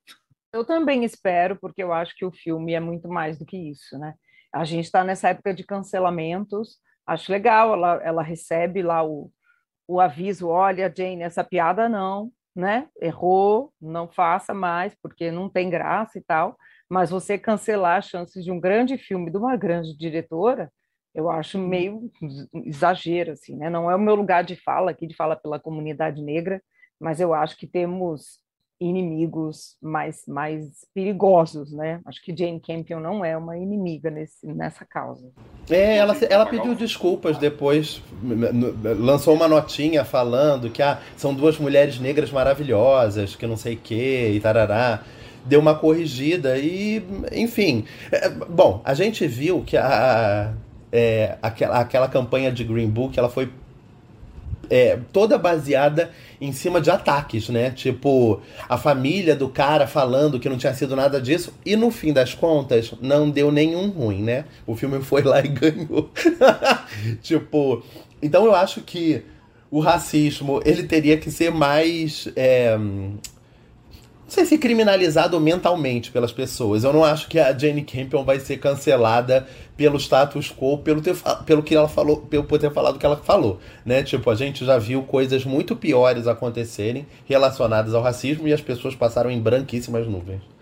Eu também espero, porque eu acho que o filme é muito mais do que isso, né? A gente está nessa época de cancelamentos. Acho legal, ela, ela recebe lá o, o aviso: olha, Jane, essa piada não, né? Errou, não faça mais, porque não tem graça e tal. Mas você cancelar as chances de um grande filme de uma grande diretora, eu acho meio exagero, assim, né? Não é o meu lugar de fala aqui, de fala pela comunidade negra, mas eu acho que temos inimigos mais, mais perigosos, né? Acho que Jane Campion não é uma inimiga nesse, nessa causa. É, ela, ela pediu desculpas depois, lançou uma notinha falando que ah, são duas mulheres negras maravilhosas, que não sei o que, e tarará. Deu uma corrigida e, enfim. É, bom, a gente viu que a, é, aquela, aquela campanha de Green Book ela foi é, toda baseada em cima de ataques, né? Tipo, a família do cara falando que não tinha sido nada disso, e no fim das contas, não deu nenhum ruim, né? O filme foi lá [LAUGHS] e ganhou. [LAUGHS] tipo, então eu acho que o racismo ele teria que ser mais. É, não sei se criminalizado mentalmente pelas pessoas. Eu não acho que a Jane Campion vai ser cancelada pelo status quo, pelo, ter, pelo que ela falou, pelo ter falado o que ela falou, né? Tipo, a gente já viu coisas muito piores acontecerem relacionadas ao racismo e as pessoas passaram em branquíssimas nuvens.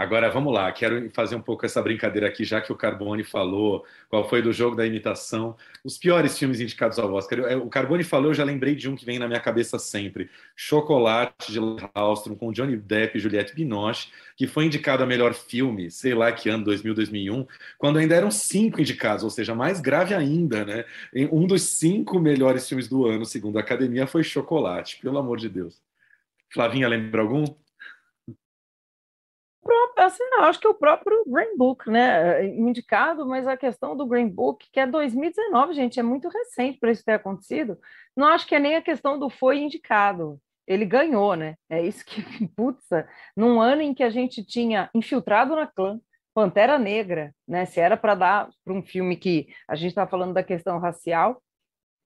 Agora vamos lá, quero fazer um pouco essa brincadeira aqui, já que o Carbone falou qual foi do jogo da imitação. Os piores filmes indicados ao Oscar. O Carbone falou, eu já lembrei de um que vem na minha cabeça sempre: Chocolate de Hallstrom com Johnny Depp e Juliette Binoche, que foi indicado a melhor filme, sei lá que ano, 2000, 2001, quando ainda eram cinco indicados, ou seja, mais grave ainda, né? Um dos cinco melhores filmes do ano, segundo a academia, foi Chocolate, pelo amor de Deus. Flavinha, lembra algum? Assim, não, acho que é o próprio Green Book, né, indicado, mas a questão do Green Book, que é 2019, gente, é muito recente para isso ter acontecido, não acho que é nem a questão do foi indicado, ele ganhou, né, é isso que, [LAUGHS] putz, num ano em que a gente tinha infiltrado na clã, Pantera Negra, né, se era para dar para um filme que a gente está falando da questão racial,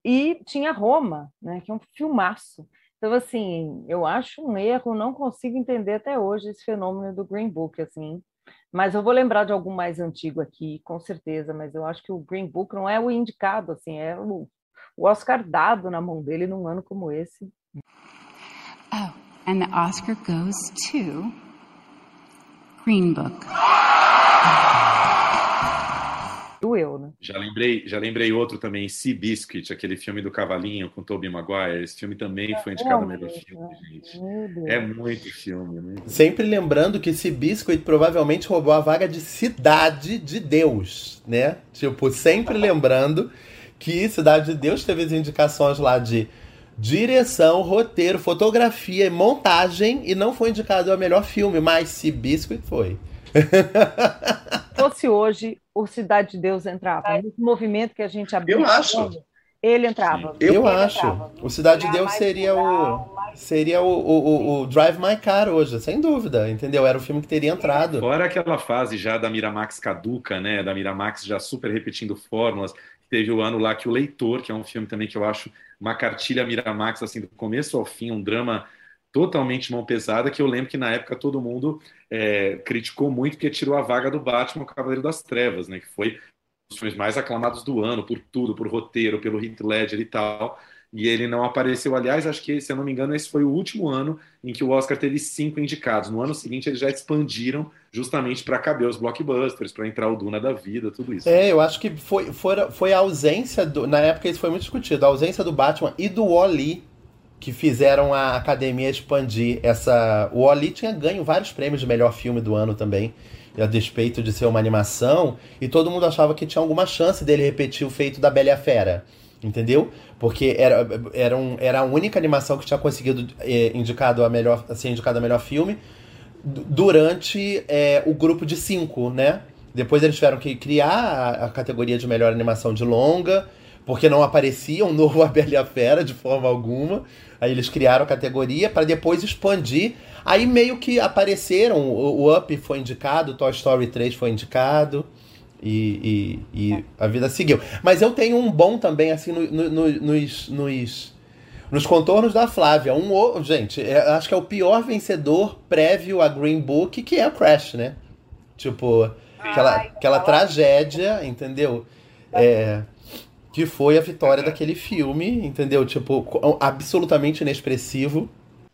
e tinha Roma, né, que é um filmaço, então, assim, eu acho um erro, não consigo entender até hoje esse fenômeno do Green Book, assim. Mas eu vou lembrar de algum mais antigo aqui, com certeza, mas eu acho que o Green Book não é o indicado, assim, é o, o Oscar dado na mão dele num ano como esse. Oh, and the Oscar goes to Green Book doeu, né? Já lembrei, já lembrei outro também, Sea Biscuit, aquele filme do cavalinho com Tobey Maguire. Esse filme também foi indicado ao melhor filme, gente. É muito filme. Muito Sempre lembrando que Sea Biscuit provavelmente roubou a vaga de Cidade de Deus, né? Tipo, sempre lembrando que Cidade de Deus teve as indicações lá de direção, roteiro, fotografia e montagem e não foi indicado ao melhor filme, mas Sea Biscuit foi. Fosse hoje, o Cidade de Deus entrava. Nesse movimento que a gente abriu. Eu acho. Ele entrava. Eu ele acho. Entrava. O Cidade de Deus seria o seria o, o, o, Drive My Car hoje, sem dúvida, entendeu? Era o filme que teria entrado. Fora aquela fase já da Miramax caduca, né? Da Miramax já super repetindo fórmulas. Teve o ano lá que o Leitor, que é um filme também que eu acho uma cartilha Miramax, assim, do começo ao fim, um drama totalmente mão pesada, que eu lembro que na época todo mundo é, criticou muito porque tirou a vaga do Batman, o Cavaleiro das Trevas, né, que foi um dos filmes mais aclamados do ano, por tudo, por roteiro, pelo Heath Ledger e tal, e ele não apareceu. Aliás, acho que, se eu não me engano, esse foi o último ano em que o Oscar teve cinco indicados. No ano seguinte, eles já expandiram justamente para caber os blockbusters, para entrar o Duna da vida, tudo isso. É, eu acho que foi, foi, foi a ausência, do, na época isso foi muito discutido, a ausência do Batman e do Wall-E que fizeram a academia expandir essa. O Oli tinha ganho vários prêmios de melhor filme do ano também, a despeito de ser uma animação, e todo mundo achava que tinha alguma chance dele repetir o feito da Bela e a Fera. Entendeu? Porque era, era, um, era a única animação que tinha conseguido é, indicado a melhor, ser indicado a melhor filme durante é, o grupo de cinco, né? Depois eles tiveram que criar a, a categoria de melhor animação de longa porque não aparecia um novo [LAUGHS] A Bela e a Fera de forma alguma. Aí eles criaram a categoria para depois expandir. Aí meio que apareceram, o, o Up foi indicado, o Toy Story 3 foi indicado. E, e, e, a vida seguiu. Mas eu tenho um bom também, assim, no, no, nos, nos, nos contornos da Flávia. Um, gente, é, acho que é o pior vencedor prévio a Green Book, que é o Crash, né? Tipo, aquela, aquela tragédia, entendeu? É, que foi a vitória daquele filme, entendeu? Tipo, absolutamente inexpressivo.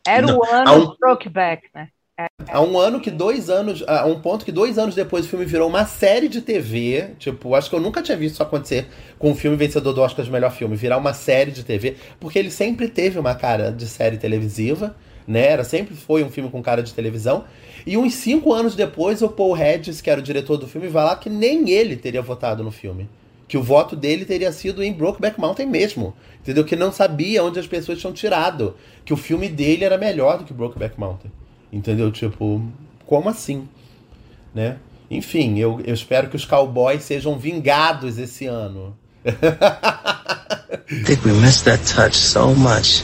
Era o ano um, do Brokeback, né? É. Há um ano que dois anos, a um ponto que dois anos depois o filme virou uma série de TV. Tipo, acho que eu nunca tinha visto isso acontecer com um filme vencedor do Oscar de melhor filme, virar uma série de TV, porque ele sempre teve uma cara de série televisiva, né? Era, sempre foi um filme com cara de televisão. E uns cinco anos depois, o Paul Hedges, que era o diretor do filme, vai lá que nem ele teria votado no filme. Que o voto dele teria sido em Brokeback Mountain mesmo. Entendeu? Que não sabia onde as pessoas tinham tirado. Que o filme dele era melhor do que Brokeback Mountain. Entendeu? Tipo, como assim? Né? Enfim, eu, eu espero que os cowboys sejam vingados esse ano. I think we miss that touch so much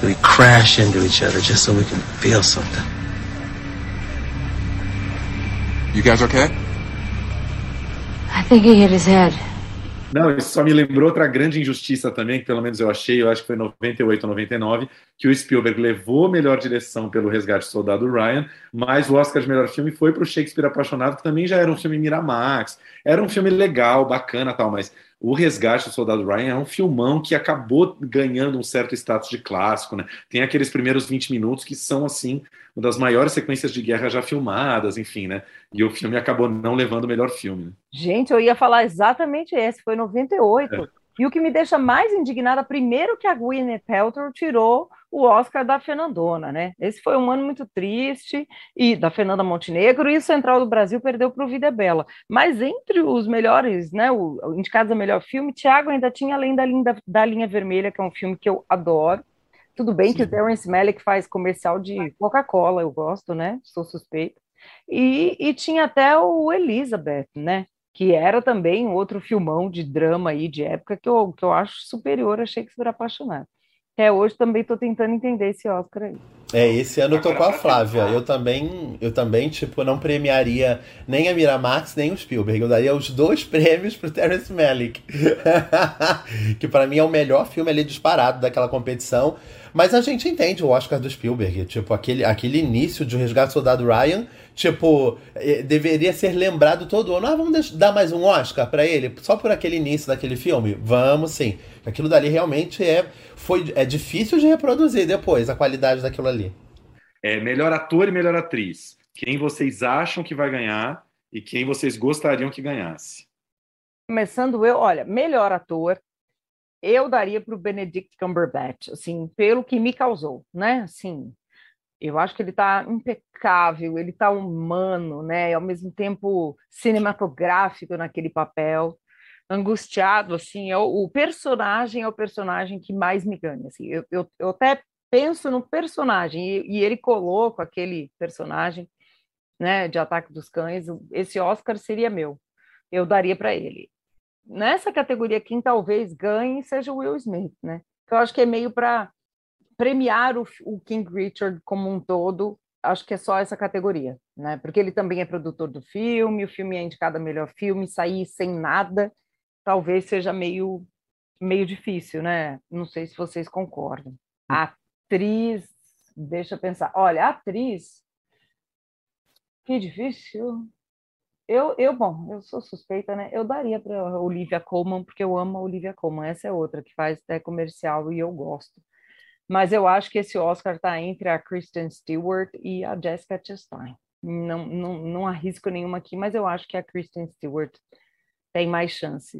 that we crash into each other just so we can feel something. You guys okay? Think he hit his head. Não, isso só me lembrou outra grande injustiça também, que pelo menos eu achei, eu acho que foi 98 ou 99, que o Spielberg levou melhor direção pelo Resgate do Soldado Ryan, mas o Oscar de melhor filme foi para o Shakespeare Apaixonado, que também já era um filme Miramax, era um filme legal, bacana tal, mas o Resgate do Soldado Ryan é um filmão que acabou ganhando um certo status de clássico, né? Tem aqueles primeiros 20 minutos que são, assim, uma das maiores sequências de guerra já filmadas, enfim, né? E o filme acabou não levando o melhor filme. Né? Gente, eu ia falar exatamente esse, foi 98. É. E o que me deixa mais indignada, primeiro que a Gwyneth Paltrow tirou o Oscar da Fernandona, né? Esse foi um ano muito triste, e da Fernanda Montenegro, e o Central do Brasil perdeu para o Vida Bela. Mas entre os melhores, né, o, indicados a melhor filme, Tiago ainda tinha Além da linha, da linha Vermelha, que é um filme que eu adoro. Tudo bem Sim. que o Terence Malick faz comercial de Coca-Cola, eu gosto, né? Sou suspeito. E, e tinha até o Elizabeth, né? que era também outro filmão de drama aí de época que eu, que eu acho superior a Shakespeare Apaixonado. Até hoje também estou tentando entender esse Oscar aí. É, esse ano eu tô com a Flávia. Eu também, eu também, tipo, não premiaria nem a Miramax, nem o Spielberg. Eu daria os dois [LAUGHS] prêmios pro Terrence Malick. [LAUGHS] que para mim é o melhor filme ali disparado daquela competição. Mas a gente entende o Oscar do Spielberg. Tipo, aquele, aquele início de O Resgate do Soldado Ryan Tipo, é, deveria ser lembrado todo ano. Ah, vamos dar mais um Oscar para ele? Só por aquele início daquele filme? Vamos sim. Aquilo dali realmente é, foi, é difícil de reproduzir depois, a qualidade daquilo ali. É, melhor ator e melhor atriz. Quem vocês acham que vai ganhar e quem vocês gostariam que ganhasse? Começando eu, olha, melhor ator, eu daria para o Benedict Cumberbatch, assim, pelo que me causou, né? Assim, eu acho que ele está impecável, ele está humano, né? E ao mesmo tempo cinematográfico naquele papel, angustiado, assim. É o, personagem é o personagem que mais me ganha. Assim. Eu, eu, eu até penso no personagem e, e, ele coloca aquele personagem, né? De Ataque dos Cães. Esse Oscar seria meu. Eu daria para ele. Nessa categoria, quem talvez ganhe seja o Will Smith, né? Eu acho que é meio para premiar o, o, King Richard como um todo, acho que é só essa categoria, né? Porque ele também é produtor do filme, o filme é indicado a melhor filme, sair sem nada talvez seja meio meio difícil, né? Não sei se vocês concordam. A atriz, deixa eu pensar. Olha, atriz, que difícil. Eu, eu, bom, eu sou suspeita, né? Eu daria para Olivia Colman, porque eu amo a Olivia Colman. Essa é outra que faz até comercial e eu gosto mas eu acho que esse Oscar está entre a Kristen Stewart e a Jessica Chastain. Não, não, não arrisco nenhuma aqui, mas eu acho que a Kristen Stewart tem mais chance.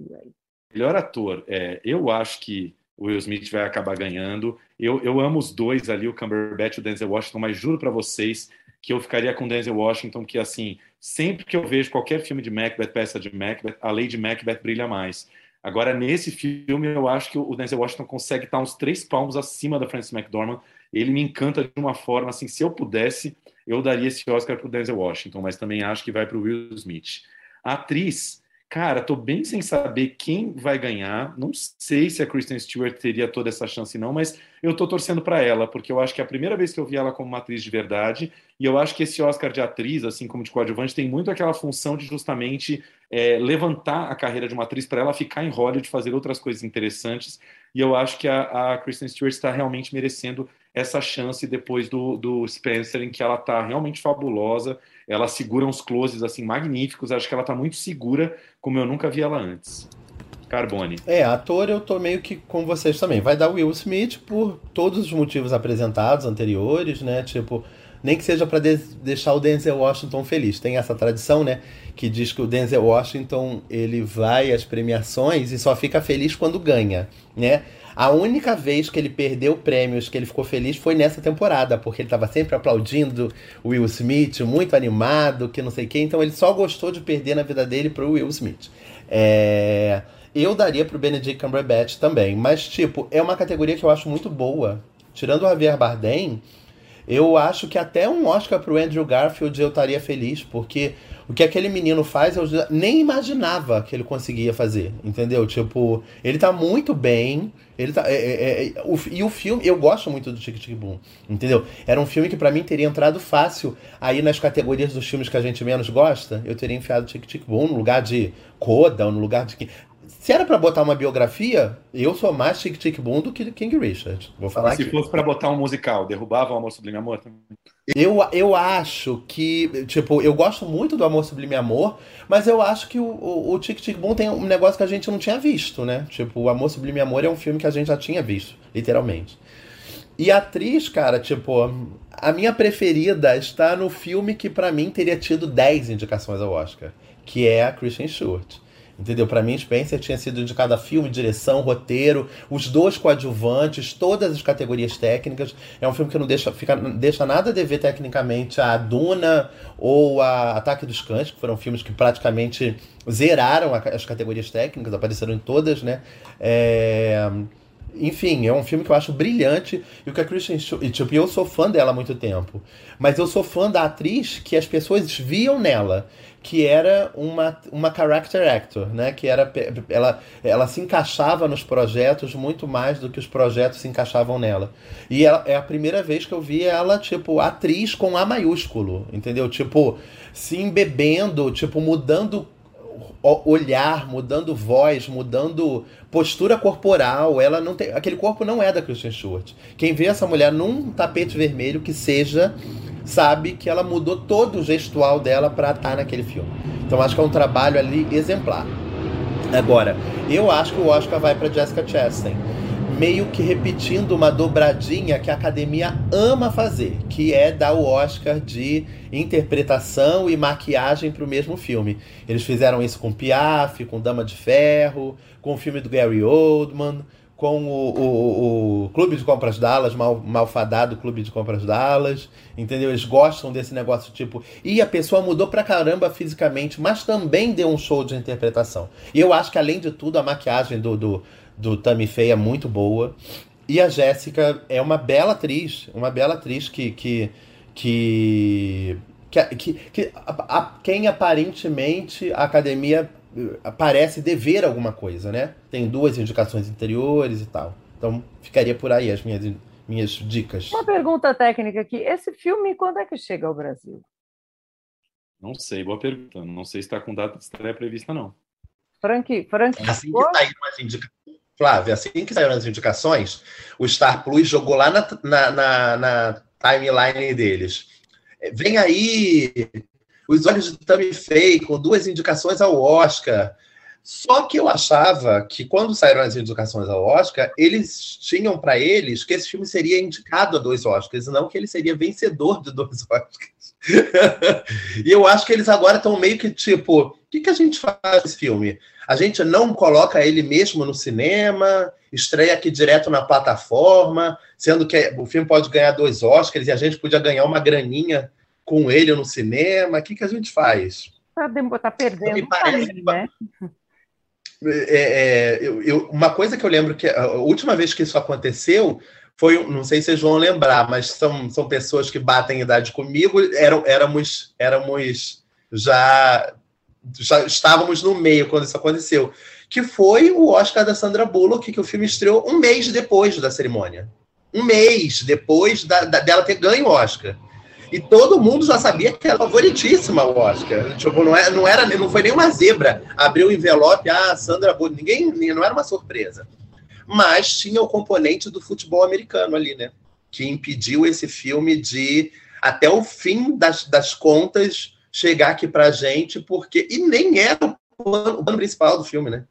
Melhor ator, é, eu acho que o Will Smith vai acabar ganhando. Eu, eu amo os dois ali, o Cumberbatch e o Denzel Washington, mas juro para vocês que eu ficaria com o Denzel Washington, que assim, sempre que eu vejo qualquer filme de Macbeth, peça de Macbeth, a Lady Macbeth brilha mais. Agora, nesse filme, eu acho que o Denzel Washington consegue estar uns três palmos acima da Frances McDormand. Ele me encanta de uma forma, assim, se eu pudesse, eu daria esse Oscar para o Denzel Washington, mas também acho que vai para o Will Smith. A atriz, Cara, tô bem sem saber quem vai ganhar. Não sei se a Kristen Stewart teria toda essa chance, não, mas eu tô torcendo para ela, porque eu acho que é a primeira vez que eu vi ela como uma atriz de verdade, e eu acho que esse Oscar de atriz, assim como de coadjuvante, tem muito aquela função de justamente é, levantar a carreira de uma atriz para ela ficar em Hollywood, fazer outras coisas interessantes, e eu acho que a, a Kristen Stewart está realmente merecendo essa chance depois do, do Spencer, em que ela está realmente fabulosa, ela segura uns closes assim magníficos, acho que ela está muito segura, como eu nunca vi ela antes. Carbone. É, ator eu tô meio que com vocês também. Vai dar Will Smith por todos os motivos apresentados anteriores, né? Tipo, nem que seja para de deixar o Denzel Washington feliz. Tem essa tradição, né? Que diz que o Denzel Washington ele vai às premiações e só fica feliz quando ganha, né? A única vez que ele perdeu prêmios que ele ficou feliz foi nessa temporada, porque ele estava sempre aplaudindo o Will Smith, muito animado, que não sei o quê. Então ele só gostou de perder na vida dele pro Will Smith. É... Eu daria pro Benedict Cumberbatch também, mas tipo, é uma categoria que eu acho muito boa. Tirando o Javier Bardem, eu acho que até um Oscar pro Andrew Garfield eu estaria feliz, porque o que aquele menino faz eu nem imaginava que ele conseguia fazer, entendeu? Tipo, ele tá muito bem, ele tá, é, é, é, o, e o filme, eu gosto muito do Tic Tic Boom, entendeu? Era um filme que para mim teria entrado fácil aí nas categorias dos filmes que a gente menos gosta, eu teria enfiado Tic Tic Boom no lugar de Coda, ou no lugar de se era para botar uma biografia, eu sou mais Tic Tic Boom do que King Richard. Vou falar Se aqui. fosse para botar um musical, derrubava o Amor Sublime Amor também? Eu, eu acho que, tipo, eu gosto muito do Amor Sublime Amor, mas eu acho que o, o, o Tic Tic Boom tem um negócio que a gente não tinha visto, né? Tipo, o Amor Sublime Amor é um filme que a gente já tinha visto, literalmente. E a atriz, cara, tipo, a minha preferida está no filme que para mim teria tido 10 indicações ao Oscar, que é a Christian Stewart. Entendeu? Para mim, Spencer tinha sido indicado a filme, direção, roteiro, os dois coadjuvantes, todas as categorias técnicas. É um filme que não deixa, fica, deixa nada a dever tecnicamente a Duna ou a Ataque dos Cães, que foram filmes que praticamente zeraram as categorias técnicas, apareceram em todas, né? É... Enfim, é um filme que eu acho brilhante e o que a Christian e tipo, eu sou fã dela há muito tempo, mas eu sou fã da atriz que as pessoas viam nela que era uma, uma character actor, né? Que era ela, ela se encaixava nos projetos muito mais do que os projetos se encaixavam nela. E ela, é a primeira vez que eu vi ela tipo atriz com A maiúsculo, entendeu? Tipo se embebendo, tipo mudando olhar, mudando voz, mudando postura corporal. Ela não tem, aquele corpo não é da Kristen Stewart. Quem vê essa mulher num tapete vermelho que seja sabe que ela mudou todo o gestual dela para estar tá naquele filme. Então acho que é um trabalho ali exemplar. Agora, eu acho que o Oscar vai para Jessica Chastain, meio que repetindo uma dobradinha que a academia ama fazer, que é dar o Oscar de interpretação e maquiagem para o mesmo filme. Eles fizeram isso com Piaf, com Dama de Ferro, com o filme do Gary Oldman com o, o, o, Clube de Compras Dallas, mal, malfadado Clube de Compras Dallas, entendeu? Eles gostam desse negócio tipo. E a pessoa mudou pra caramba fisicamente, mas também deu um show de interpretação. E eu acho que, além de tudo, a maquiagem do, do, do Tammy Faye é muito boa. E a Jéssica é uma bela atriz, uma bela atriz que. que, que que, que, que a, a, quem aparentemente a academia parece dever alguma coisa, né? Tem duas indicações interiores e tal. Então ficaria por aí as minhas, minhas dicas. Uma pergunta técnica aqui: esse filme quando é que chega ao Brasil? Não sei, boa pergunta. Não sei se está com data de estreia prevista, não. Frank, Frank. Assim que saíram as indicações, Flávia, assim que saíram as indicações, o Star Plus jogou lá na, na, na, na timeline deles. Vem aí os Olhos de Tammy Faye, com duas indicações ao Oscar. Só que eu achava que quando saíram as indicações ao Oscar, eles tinham para eles que esse filme seria indicado a dois Oscars, e não que ele seria vencedor de dois [LAUGHS] Oscars. e eu acho que eles agora estão meio que tipo: o que, que a gente faz com esse filme? A gente não coloca ele mesmo no cinema, estreia aqui direto na plataforma, sendo que o filme pode ganhar dois Oscars e a gente podia ganhar uma graninha com ele no cinema? O que, que a gente faz? Tá, tá perdendo Me parece, caminho, né? É, é, eu, eu, uma coisa que eu lembro que a última vez que isso aconteceu foi, não sei se vocês vão lembrar, mas são, são pessoas que batem idade comigo, eram, éramos, éramos já, já estávamos no meio quando isso aconteceu, que foi o Oscar da Sandra Bullock, que o filme estreou um mês depois da cerimônia. Um mês depois da, da, dela ter ganho o Oscar. E todo mundo já sabia que era favoritíssima o Oscar. Tipo, não, era, é, não, era, não foi nenhuma zebra. Abriu o envelope, ah, Sandra Bullock. Ninguém, não era uma surpresa. Mas tinha o componente do futebol americano ali, né? Que impediu esse filme de, até o fim das, das contas, chegar aqui pra gente, porque. E nem era o plano, o plano principal do filme, né?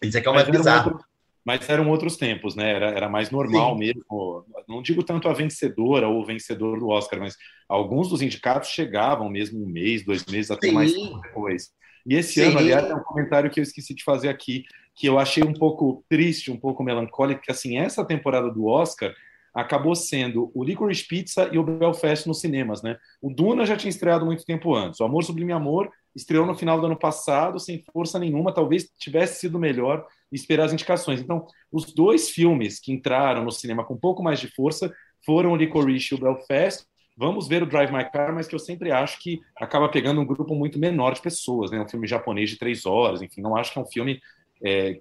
Isso é que é uma bizarro. Outro, mas eram outros tempos, né? Era, era mais normal Sim. mesmo não digo tanto a vencedora ou o vencedor do Oscar, mas alguns dos indicados chegavam mesmo um mês, dois meses, até Sim. mais depois. E esse Sim. ano, aliás, é um comentário que eu esqueci de fazer aqui, que eu achei um pouco triste, um pouco melancólico, que assim, essa temporada do Oscar acabou sendo o Licorice Pizza e o Belfast nos cinemas, né? O Duna já tinha estreado muito tempo antes. O Amor Sublime Amor estreou no final do ano passado, sem força nenhuma, talvez tivesse sido melhor esperar as indicações. Então, os dois filmes que entraram no cinema com um pouco mais de força foram o Licorice e o Belfast. Vamos ver o Drive My Car, mas que eu sempre acho que acaba pegando um grupo muito menor de pessoas, né? Um filme japonês de três horas, enfim, não acho que é um filme. é,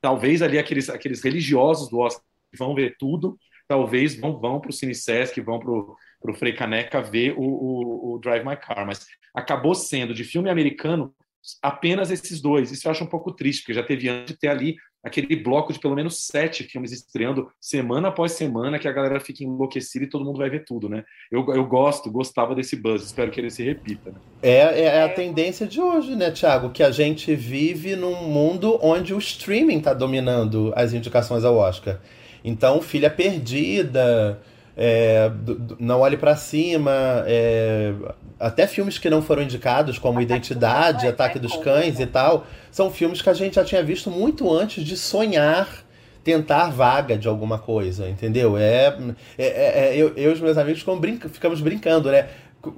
talvez ali aqueles, aqueles religiosos do Oscar vão ver tudo, talvez vão, vão para o Cine Sesc, vão para o Frei Caneca ver o, o, o Drive My Car, mas acabou sendo de filme americano apenas esses dois. Isso eu acho um pouco triste, porque já teve antes de ter ali aquele bloco de pelo menos sete filmes estreando semana após semana, que a galera fica enlouquecida e todo mundo vai ver tudo, né? Eu, eu gosto, gostava desse buzz, espero que ele se repita. Né? É, é a tendência de hoje, né, Thiago? Que a gente vive num mundo onde o streaming está dominando as indicações ao Oscar. Então, Filha Perdida, é, Não Olhe Pra Cima, é, até filmes que não foram indicados, como Identidade, Ataque dos Cães e tal, são filmes que a gente já tinha visto muito antes de sonhar tentar vaga de alguma coisa, entendeu? É, é- é- é- eu, eu e os meus amigos ficamos, brinca- ficamos brincando, né?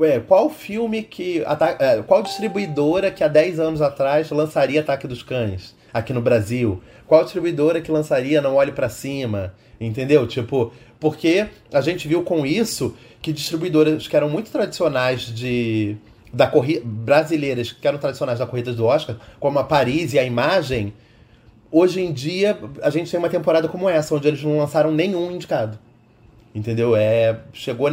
É, qual filme que. é, qual distribuidora que há 10 anos atrás lançaria Ataque dos Cães aqui no Brasil? Qual distribuidora que lançaria Não Olhe Pra Cima? Entendeu? Tipo, porque a gente viu com isso que distribuidoras que eram muito tradicionais de. Da corrida brasileiras que eram tradicionais da corrida do Oscar, como a Paris e a Imagem, hoje em dia a gente tem uma temporada como essa, onde eles não lançaram nenhum indicado. Entendeu? É. Chegou.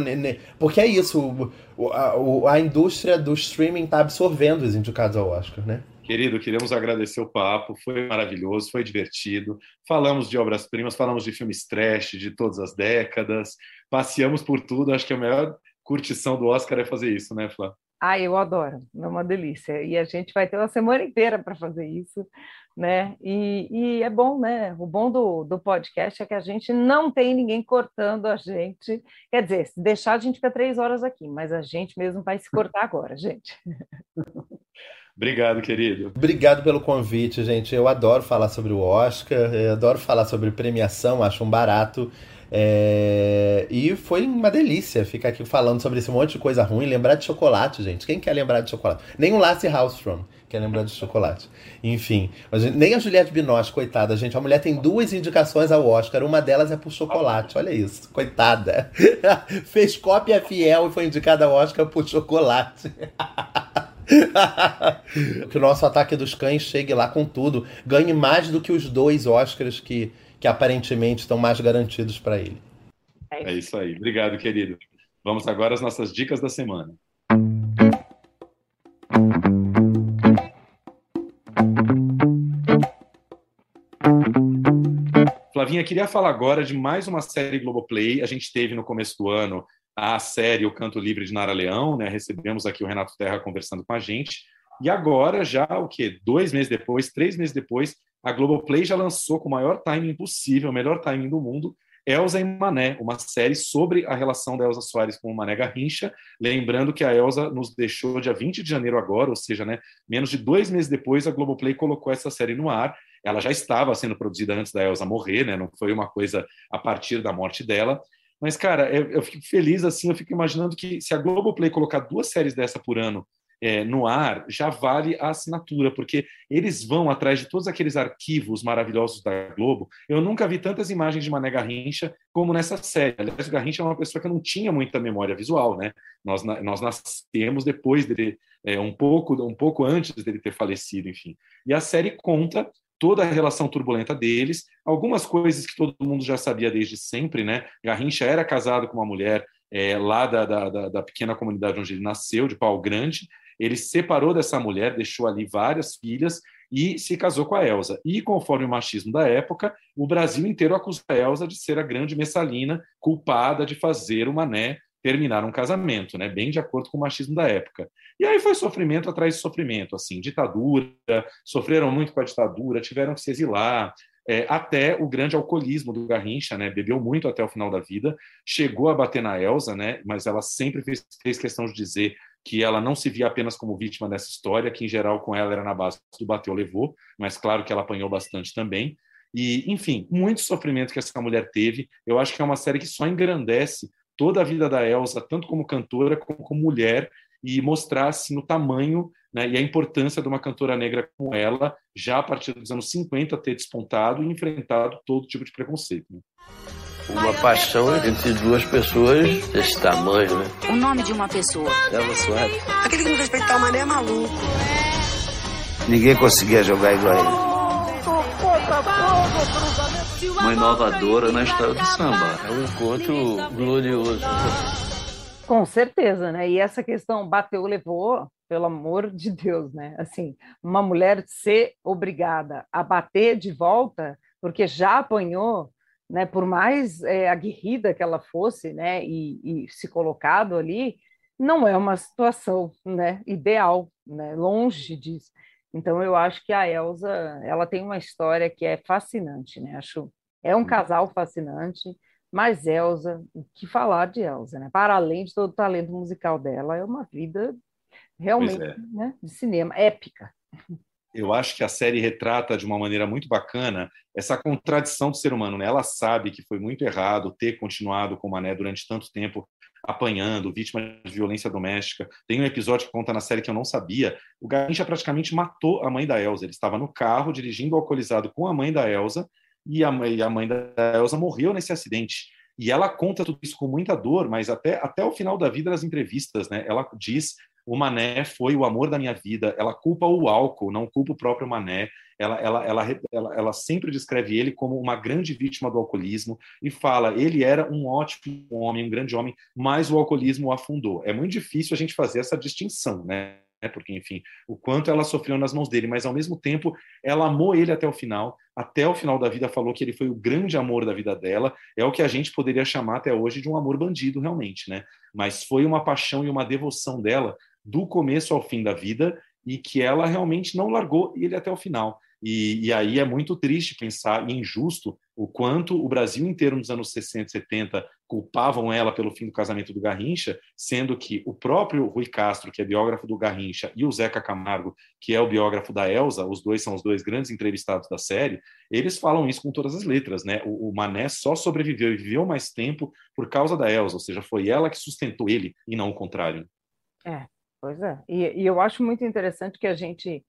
Porque é isso. a, a indústria do streaming tá absorvendo os indicados ao Oscar, né? Querido, queremos agradecer o papo, foi maravilhoso, foi divertido. Falamos de obras-primas, falamos de filmes trash de todas as décadas, passeamos por tudo. Acho que a melhor curtição do Oscar é fazer isso, né, Flá? Ah, eu adoro, é uma delícia. E a gente vai ter uma semana inteira para fazer isso, né? E, e é bom, né? O bom do, do podcast é que a gente não tem ninguém cortando a gente. Quer dizer, se deixar, a gente fica três horas aqui, mas a gente mesmo vai se cortar agora, gente. [LAUGHS] Obrigado, querido. Obrigado pelo convite, gente. Eu adoro falar sobre o Oscar, adoro falar sobre premiação, acho um barato. É, E foi uma delícia ficar aqui falando sobre esse monte de coisa ruim. Lembrar de chocolate, gente. Quem quer lembrar de chocolate? Nem o Lasse Hallström quer lembrar de chocolate. Enfim, mas nem a Juliette Binoche, coitada, gente. A mulher tem duas indicações ao Oscar. Uma delas é por chocolate. Olha isso, coitada. [LAUGHS] Fez cópia fiel e foi indicada ao Oscar por chocolate. [LAUGHS] [LAUGHS] que o nosso ataque dos cães chegue lá com tudo. Ganhe mais do que os dois Oscars que, que aparentemente estão mais garantidos para ele. É isso aí. Obrigado, querido. Vamos agora às nossas dicas da semana. Flavinha, queria falar agora de mais uma série Globoplay. A gente teve no começo do ano a série O Canto Livre de Nara Leão, né? Recebemos aqui o Renato Terra conversando com a gente. E agora, já o quê? Dois meses depois, três meses depois, a Globoplay já lançou com o maior timing possível, o melhor timing do mundo, Elsa e Mané, uma série sobre a relação da Elsa Soares com o Mané Garrincha. Lembrando que a Elsa nos deixou dia 20 de janeiro agora, ou seja, né, menos de dois meses depois, a Globoplay colocou essa série no ar. Ela já estava sendo produzida antes da Elsa morrer, né, não foi uma coisa a partir da morte dela. Mas, cara, eu, eu fico feliz assim, eu fico imaginando que se a Globoplay colocar duas séries dessa por ano é, no ar, já vale a assinatura, porque eles vão atrás de todos aqueles arquivos maravilhosos da Globo. Eu nunca vi tantas imagens de Mané Garrincha como nessa série. Aliás, o Garrincha é uma pessoa que não tinha muita memória visual, né? Nós, nós nascemos depois dele, é, um pouco um pouco antes dele ter falecido, enfim. E a série conta toda a relação turbulenta deles, algumas coisas que todo mundo já sabia desde sempre, né? Garrincha era casado com uma mulher é, lá da, da, da, pequena comunidade onde ele nasceu, de Pau Grande. Ele se separou dessa mulher, deixou ali várias filhas e se casou com a Elsa. E conforme o machismo da época, o Brasil inteiro acusa a Elsa de ser a grande messalina culpada de fazer o Mané terminar um casamento, né? Bem de acordo com o machismo da época. E aí foi sofrimento atrás de sofrimento, assim, ditadura, sofreram muito com a ditadura, tiveram que se exilar, é, até o grande alcoolismo do Garrincha, né? Bebeu muito até o final da vida, chegou a bater na Elsa, né? Mas ela sempre fez, fez questão de dizer que ela não se via apenas como vítima dessa história, que em geral com ela era na base do bateu levou, mas claro que ela apanhou bastante também. E, enfim, muito sofrimento que essa mulher teve. Eu acho que é uma série que só engrandece toda a vida da Elsa, tanto como cantora como como mulher, e mostrasse assim, no tamanho né, e a importância de uma cantora negra como ela, já a partir dos anos 50, ter despontado e enfrentado todo tipo de preconceito. Né? Uma paixão entre duas pessoas desse tamanho, né? O nome de uma pessoa. Soares. Aquele que não respeitar o mané é maluco. Ninguém conseguia jogar igual ele. Uma inovadora na história do samba. É um encontro glorioso. Com certeza, né? E essa questão bateu, levou, pelo amor de Deus, né? Assim, uma mulher ser obrigada a bater de volta, porque já apanhou, né? Por mais é, aguerrida que ela fosse, né? E, e se colocado ali, não é uma situação, né? Ideal, né? Longe disso. Então eu acho que a Elsa, ela tem uma história que é fascinante, né? Acho é um casal fascinante mas Elsa, o que falar de Elsa, né? Para além de todo o talento musical dela, é uma vida realmente é. né, de cinema, épica. Eu acho que a série retrata de uma maneira muito bacana essa contradição do ser humano. Né? Ela sabe que foi muito errado ter continuado com o Mané durante tanto tempo apanhando, vítima de violência doméstica. Tem um episódio que conta na série que eu não sabia. O Garrincha praticamente matou a mãe da Elsa. Ele estava no carro dirigindo alcoolizado com a mãe da Elsa e a, e a mãe da Elsa morreu nesse acidente. E ela conta tudo isso com muita dor, mas até, até o final da vida, nas entrevistas, né, ela diz o Mané foi o amor da minha vida. Ela culpa o álcool, não culpa o próprio Mané. Ela, ela, ela, ela, ela sempre descreve ele como uma grande vítima do alcoolismo e fala ele era um ótimo homem, um grande homem, mas o alcoolismo o afundou. É muito difícil a gente fazer essa distinção, né? Né? porque, enfim, o quanto ela sofreu nas mãos dele, mas ao mesmo tempo ela amou ele até o final, até o final da vida falou que ele foi o grande amor da vida dela, é o que a gente poderia chamar até hoje de um amor bandido, realmente, né? Mas foi uma paixão e uma devoção dela do começo ao fim da vida e que ela realmente não largou ele até o final. E, e, aí é muito triste pensar e injusto o quanto o Brasil inteiro nos anos 60 e 70 culpavam ela pelo fim do casamento do Garrincha, sendo que o próprio Rui Castro, que é biógrafo do Garrincha, e o Zeca Camargo, que é o biógrafo da Elsa, os dois são os dois grandes entrevistados da série, eles falam isso com todas as letras, né? O, o Mané só sobreviveu e viveu mais tempo por causa da Elsa, ou seja, foi ela que sustentou ele e não o contrário. É, pois é. E, e eu acho muito interessante que a gente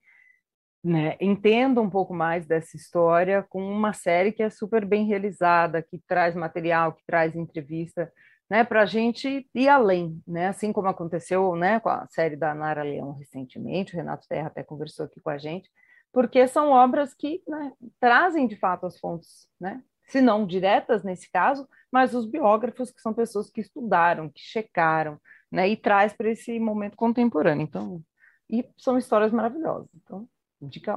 né, entenda um pouco mais dessa história com uma série que é super bem realizada, que traz material, que traz entrevista, né, para a gente ir além, né, assim como aconteceu, né, com a série da Nara Leão recentemente, o Renato Terra até conversou aqui com a gente, porque são obras que né, trazem de fato as fontes, né, se não diretas nesse caso, mas os biógrafos que são pessoas que estudaram, que checaram, né, e traz para esse momento contemporâneo. Então, e são histórias maravilhosas. Então,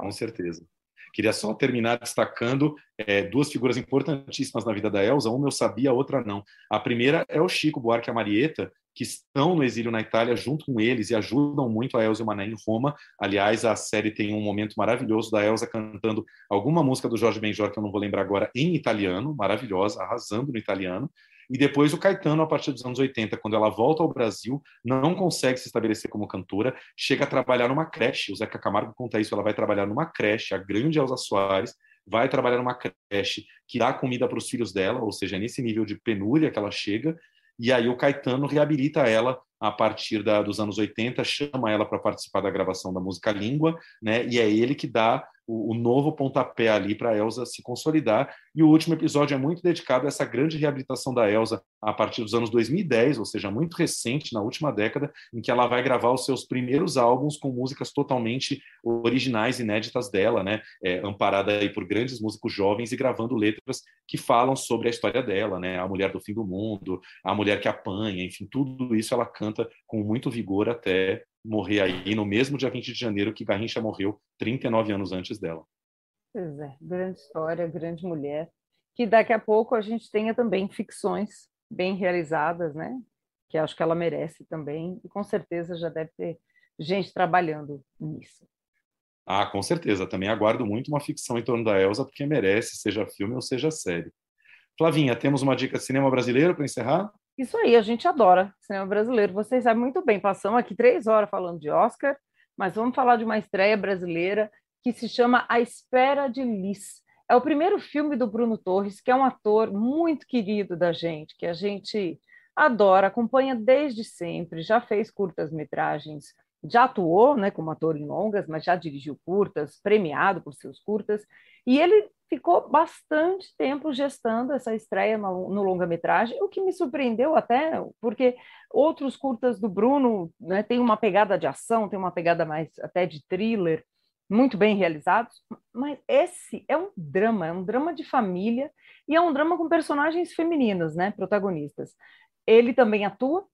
com certeza. Queria só terminar destacando é, duas figuras importantíssimas na vida da Elsa. Uma eu sabia, a outra não. A primeira é o Chico Buarque e a Marieta, que estão no exílio na Itália junto com eles e ajudam muito a Elsa e o Mané em Roma. Aliás, a série tem um momento maravilhoso da Elsa cantando alguma música do Jorge Benjor, que eu não vou lembrar agora, em italiano, maravilhosa, arrasando no italiano. E depois o Caetano, a partir dos anos 80, quando ela volta ao Brasil, não consegue se estabelecer como cantora, chega a trabalhar numa creche. O Zeca Camargo conta isso, ela vai trabalhar numa creche, a grande Elza Soares, vai trabalhar numa creche que dá comida para os filhos dela, ou seja, nesse nível de penúria que ela chega, e aí o Caetano reabilita ela a partir da, dos anos 80, chama ela para participar da gravação da música Língua, né? E é ele que dá o, o novo pontapé ali para a Elsa se consolidar. E o último episódio é muito dedicado a essa grande reabilitação da Elsa a partir dos anos 2010, ou seja, muito recente, na última década, em que ela vai gravar os seus primeiros álbuns com músicas totalmente originais, inéditas dela, né? É, amparada aí por grandes músicos jovens e gravando letras que falam sobre a história dela, né? A mulher do fim do mundo, a mulher que apanha, enfim, tudo isso ela canta com muito vigor até morrer aí no mesmo dia 20 de janeiro que Garrincha morreu 39 anos antes dela. Pois é, grande história, grande mulher, que daqui a pouco a gente tenha também ficções bem realizadas, né? Que acho que ela merece também, e com certeza já deve ter gente trabalhando nisso. Ah, com certeza. Também aguardo muito uma ficção em torno da Elsa, porque merece, seja filme ou seja série. Flavinha, temos uma dica de cinema brasileiro para encerrar? Isso aí, a gente adora cinema brasileiro. Vocês sabem muito bem, passamos aqui três horas falando de Oscar, mas vamos falar de uma estreia brasileira que se chama A Espera de Liz. É o primeiro filme do Bruno Torres, que é um ator muito querido da gente, que a gente adora, acompanha desde sempre, já fez curtas-metragens, já atuou né, como ator em longas, mas já dirigiu curtas, premiado por seus curtas, e ele ficou bastante tempo gestando essa estreia no, no longa-metragem, o que me surpreendeu até, porque outros curtas do Bruno né, têm uma pegada de ação, tem uma pegada mais até de thriller, muito bem realizados, mas esse é um drama, é um drama de família e é um drama com personagens femininas, né, protagonistas. Ele também atua,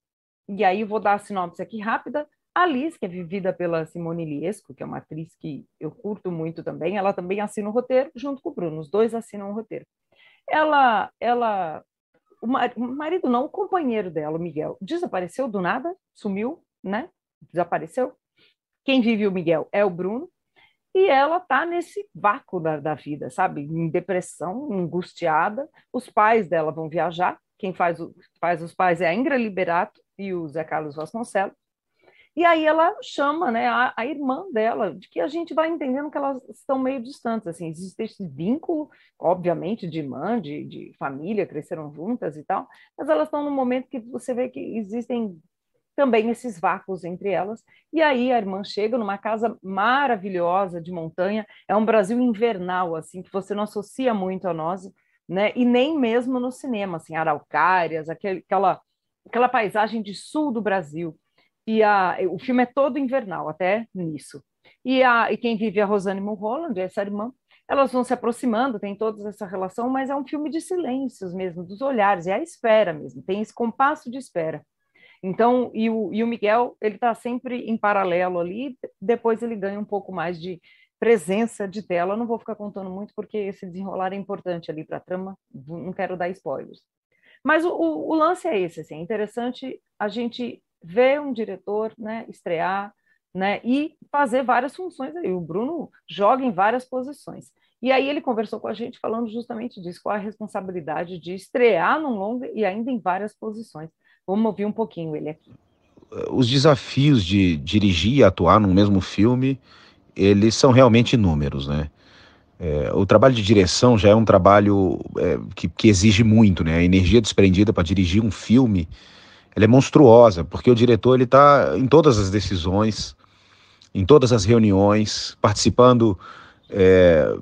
e aí vou dar a sinopse aqui rápida. A que é vivida pela Simone Liesco, que é uma atriz que eu curto muito também, ela também assina o roteiro junto com o Bruno, os dois assinam o roteiro. Ela, ela, o marido não, o companheiro dela, o Miguel, desapareceu do nada, sumiu, né? Desapareceu. Quem vive o Miguel é o Bruno, e ela tá nesse vácuo da, da vida, sabe? Em depressão, angustiada. Os pais dela vão viajar, quem faz, o, faz os pais é a Ingra Liberato e o Zé Carlos Vasconcelos. E aí ela chama né, a, a, irmã dela, de que a gente vai entendendo que elas estão meio distantes, assim, existe esse vínculo, obviamente, de irmã, de, de família, cresceram juntas e tal, mas elas estão no momento que você vê que existem também esses vácuos entre elas. E aí a irmã chega numa casa maravilhosa de montanha, é um Brasil invernal, assim, que você não associa muito a nós, né? E nem mesmo no cinema, assim, araucárias, aquele, aquela, aquela paisagem de sul do Brasil. E a, o filme é todo invernal, até nisso. E, a, e quem vive é a Rosane Mulholland, essa irmã, elas vão se aproximando, tem toda essa relação, mas é um filme de silêncios mesmo, dos olhares, é a espera mesmo, tem esse compasso de espera. Então, e o, e o Miguel, ele está sempre em paralelo ali, depois ele ganha um pouco mais de presença de tela. não vou ficar contando muito, porque esse desenrolar é importante ali para a trama, não quero dar spoilers. Mas o, o, o, lance é esse, assim, é interessante a gente ver um diretor né, estrear né, e fazer várias funções aí. O Bruno joga em várias posições. E aí ele conversou com a gente falando justamente disso, qual a responsabilidade de estrear num longa e ainda em várias posições. Vamos ouvir um pouquinho ele aqui. Os desafios de dirigir e atuar no mesmo filme, eles são realmente inúmeros, né? É, o trabalho de direção já é um trabalho é, que, que, exige muito, né? A energia desprendida para dirigir um filme, ela é monstruosa, porque o diretor ele está em todas as decisões, em todas as reuniões, participando é,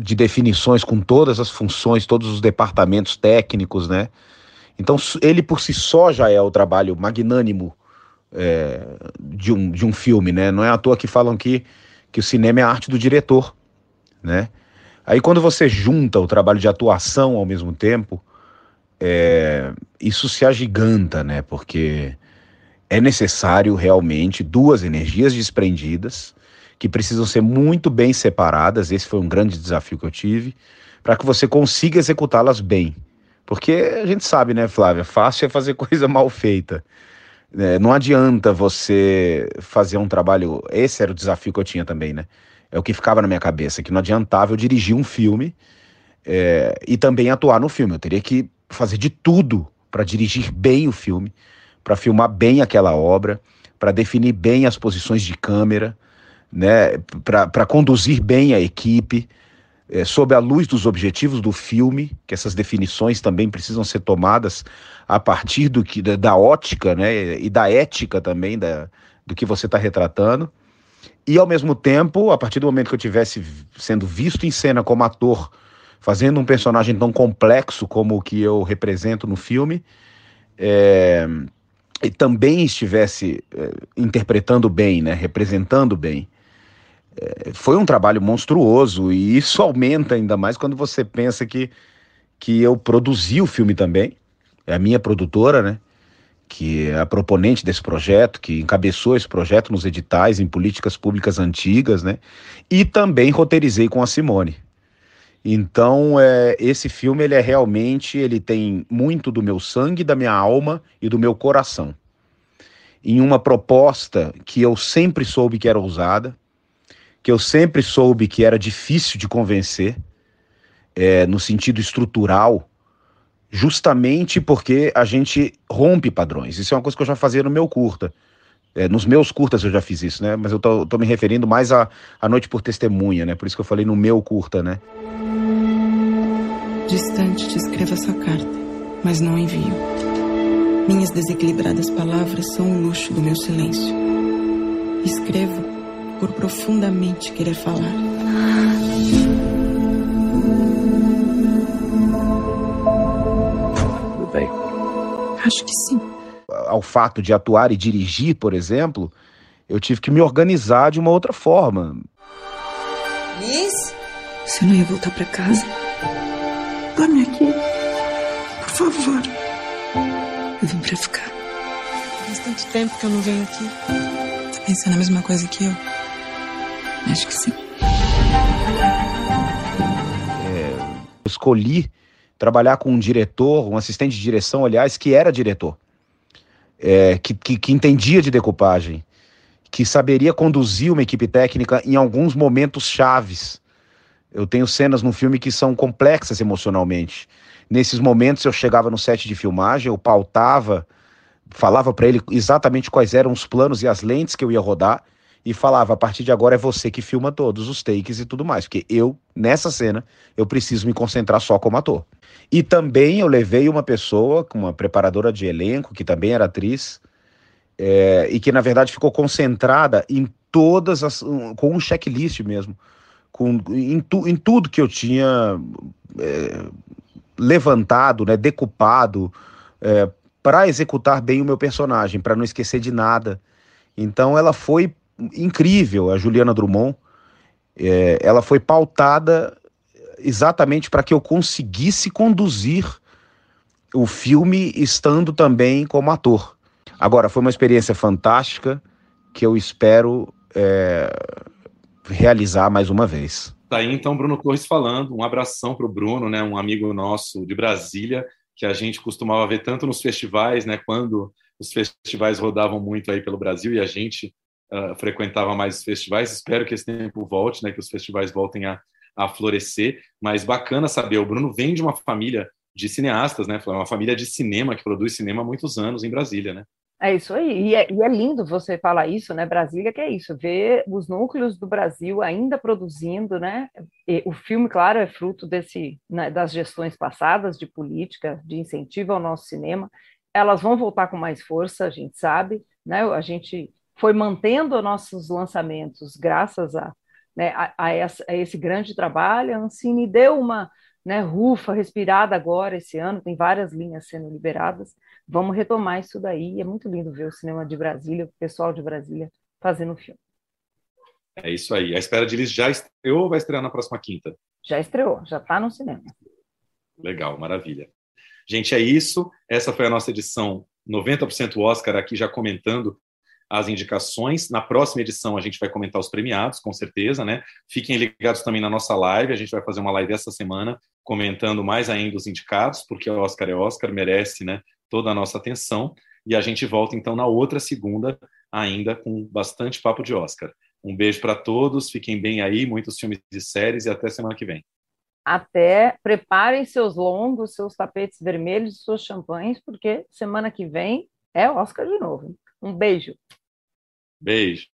de definições com todas as funções, todos os departamentos técnicos, né? Então, ele por si só já é o trabalho magnânimo é, de, um, de um filme, né? Não é à toa que falam que, que o cinema é a arte do diretor, né? Aí quando você junta o trabalho de atuação ao mesmo tempo, é, isso se agiganta, né? Porque é necessário realmente duas energias desprendidas que precisam ser muito bem separadas. Esse foi um grande desafio que eu tive para que você consiga executá-las bem. Porque a gente sabe, né, Flávia? Fácil é fazer [LAUGHS] coisa mal feita. É, não adianta você fazer um trabalho. Esse era o desafio que eu tinha também, né? É o que ficava na minha cabeça, que não adiantava eu dirigir um filme é, e também atuar no filme. Eu teria que fazer de tudo para dirigir bem o filme, para filmar bem aquela obra, para definir bem as posições de câmera, né? Para conduzir bem a equipe é, sob a luz dos objetivos do filme, que essas definições também precisam ser tomadas a partir do que, da, da ótica né, e da ética também da, do que você está retratando. E ao mesmo tempo, a partir do momento que eu tivesse sendo visto em cena como ator, fazendo um personagem tão complexo como o que eu represento no filme, é, e também estivesse é, interpretando bem, né, representando bem, é, foi um trabalho monstruoso e isso aumenta ainda mais quando você pensa que, que eu produzi o filme também, é a minha produtora, né? Que é a proponente desse projeto, que encabeçou esse projeto nos editais, em políticas públicas antigas, né? E também roteirizei com a Simone. Então, é, esse filme, ele é realmente, ele tem muito do meu sangue, da minha alma e do meu coração. Em uma proposta que eu sempre soube que era ousada, que eu sempre soube que era difícil de convencer, é, no sentido estrutural, justamente porque a gente rompe padrões. Isso é uma coisa que eu já fazia no meu curta. É, nos meus curtas eu já fiz isso, né? Mas eu tô, tô me referindo mais à, à Noite por Testemunha, né? Por isso que eu falei no meu curta, né? Distante te escrevo essa carta, mas não envio. Minhas desequilibradas palavras são o luxo do meu silêncio. Escrevo por profundamente querer falar. Tudo bem. Acho que sim. Ao fato de atuar e dirigir, por exemplo, eu tive que me organizar de uma outra forma. Liz? Você não ia voltar pra casa? Dorme aqui. Por favor. Eu vim pra ficar. Faz tanto tempo que eu não venho aqui. Tá pensando a mesma coisa que eu? Acho que sim. É, eu escolhi trabalhar com um diretor, um assistente de direção, aliás, que era diretor, é, que, que, que entendia de decupagem, que saberia conduzir uma equipe técnica em alguns momentos chaves. Eu tenho cenas no filme que são complexas emocionalmente. Nesses momentos eu chegava no set de filmagem, eu pautava, falava para ele exatamente quais eram os planos e as lentes que eu ia rodar e falava: a partir de agora é você que filma todos os takes e tudo mais, porque eu, nessa cena, eu preciso me concentrar só como ator. E também eu levei uma pessoa, uma preparadora de elenco, que também era atriz, é, e que na verdade ficou concentrada em todas as. com um checklist mesmo, com, em, tu, em tudo que eu tinha é, levantado, né, decupado, é, para executar bem o meu personagem, para não esquecer de nada. Então ela foi incrível, a Juliana Drummond. Ela foi pautada exatamente para que eu conseguisse conduzir o filme estando também como ator. Agora, foi uma experiência fantástica que eu espero é, realizar mais uma vez. Tá aí então Bruno Torres falando, um abração para o Bruno, né, um amigo nosso de Brasília, que a gente costumava ver tanto nos festivais, né, quando os festivais rodavam muito aí pelo Brasil e a gente uh, frequentava mais os festivais. Espero que esse tempo volte, né, que os festivais voltem a, a florescer. Mas bacana saber, o Bruno vem de uma família de cineastas, né? Uma família de cinema que produz cinema há muitos anos em Brasília, né? É isso aí, e é, e é, lindo você falar isso, né? Brasília, que é isso, ver os núcleos do Brasil ainda produzindo, né? E o filme, claro, é fruto desse, né, das gestões passadas de política, de incentivo ao nosso cinema. Elas vão voltar com mais força, a gente sabe, né? A gente foi mantendo nossos lançamentos graças a, né, a, a, essa, a esse grande trabalho. A Ancine deu uma né, rufa, respirada agora esse ano, tem várias linhas sendo liberadas. Vamos retomar isso daí. É muito lindo ver o cinema de Brasília, o pessoal de Brasília fazendo o filme. É isso aí. A Espera de Liz já estreou ou vai estrear na próxima quinta? Já estreou, já está no cinema. Legal, maravilha. Gente, é isso. Essa foi a nossa edição 90% Oscar aqui já comentando as indicações. Na próxima edição a gente vai comentar os premiados, com certeza, né? Fiquem ligados também na nossa live, a gente vai fazer uma live essa semana comentando mais ainda os indicados, porque o Oscar é Oscar, merece, né, toda a nossa atenção. E a gente volta então na outra segunda, ainda com bastante papo de Oscar. Um beijo para todos, fiquem bem aí, muitos filmes e séries e até semana que vem. Até preparem seus longos, seus tapetes vermelhos, suas champanhes, porque semana que vem é Oscar de novo. Um beijo. Beijo.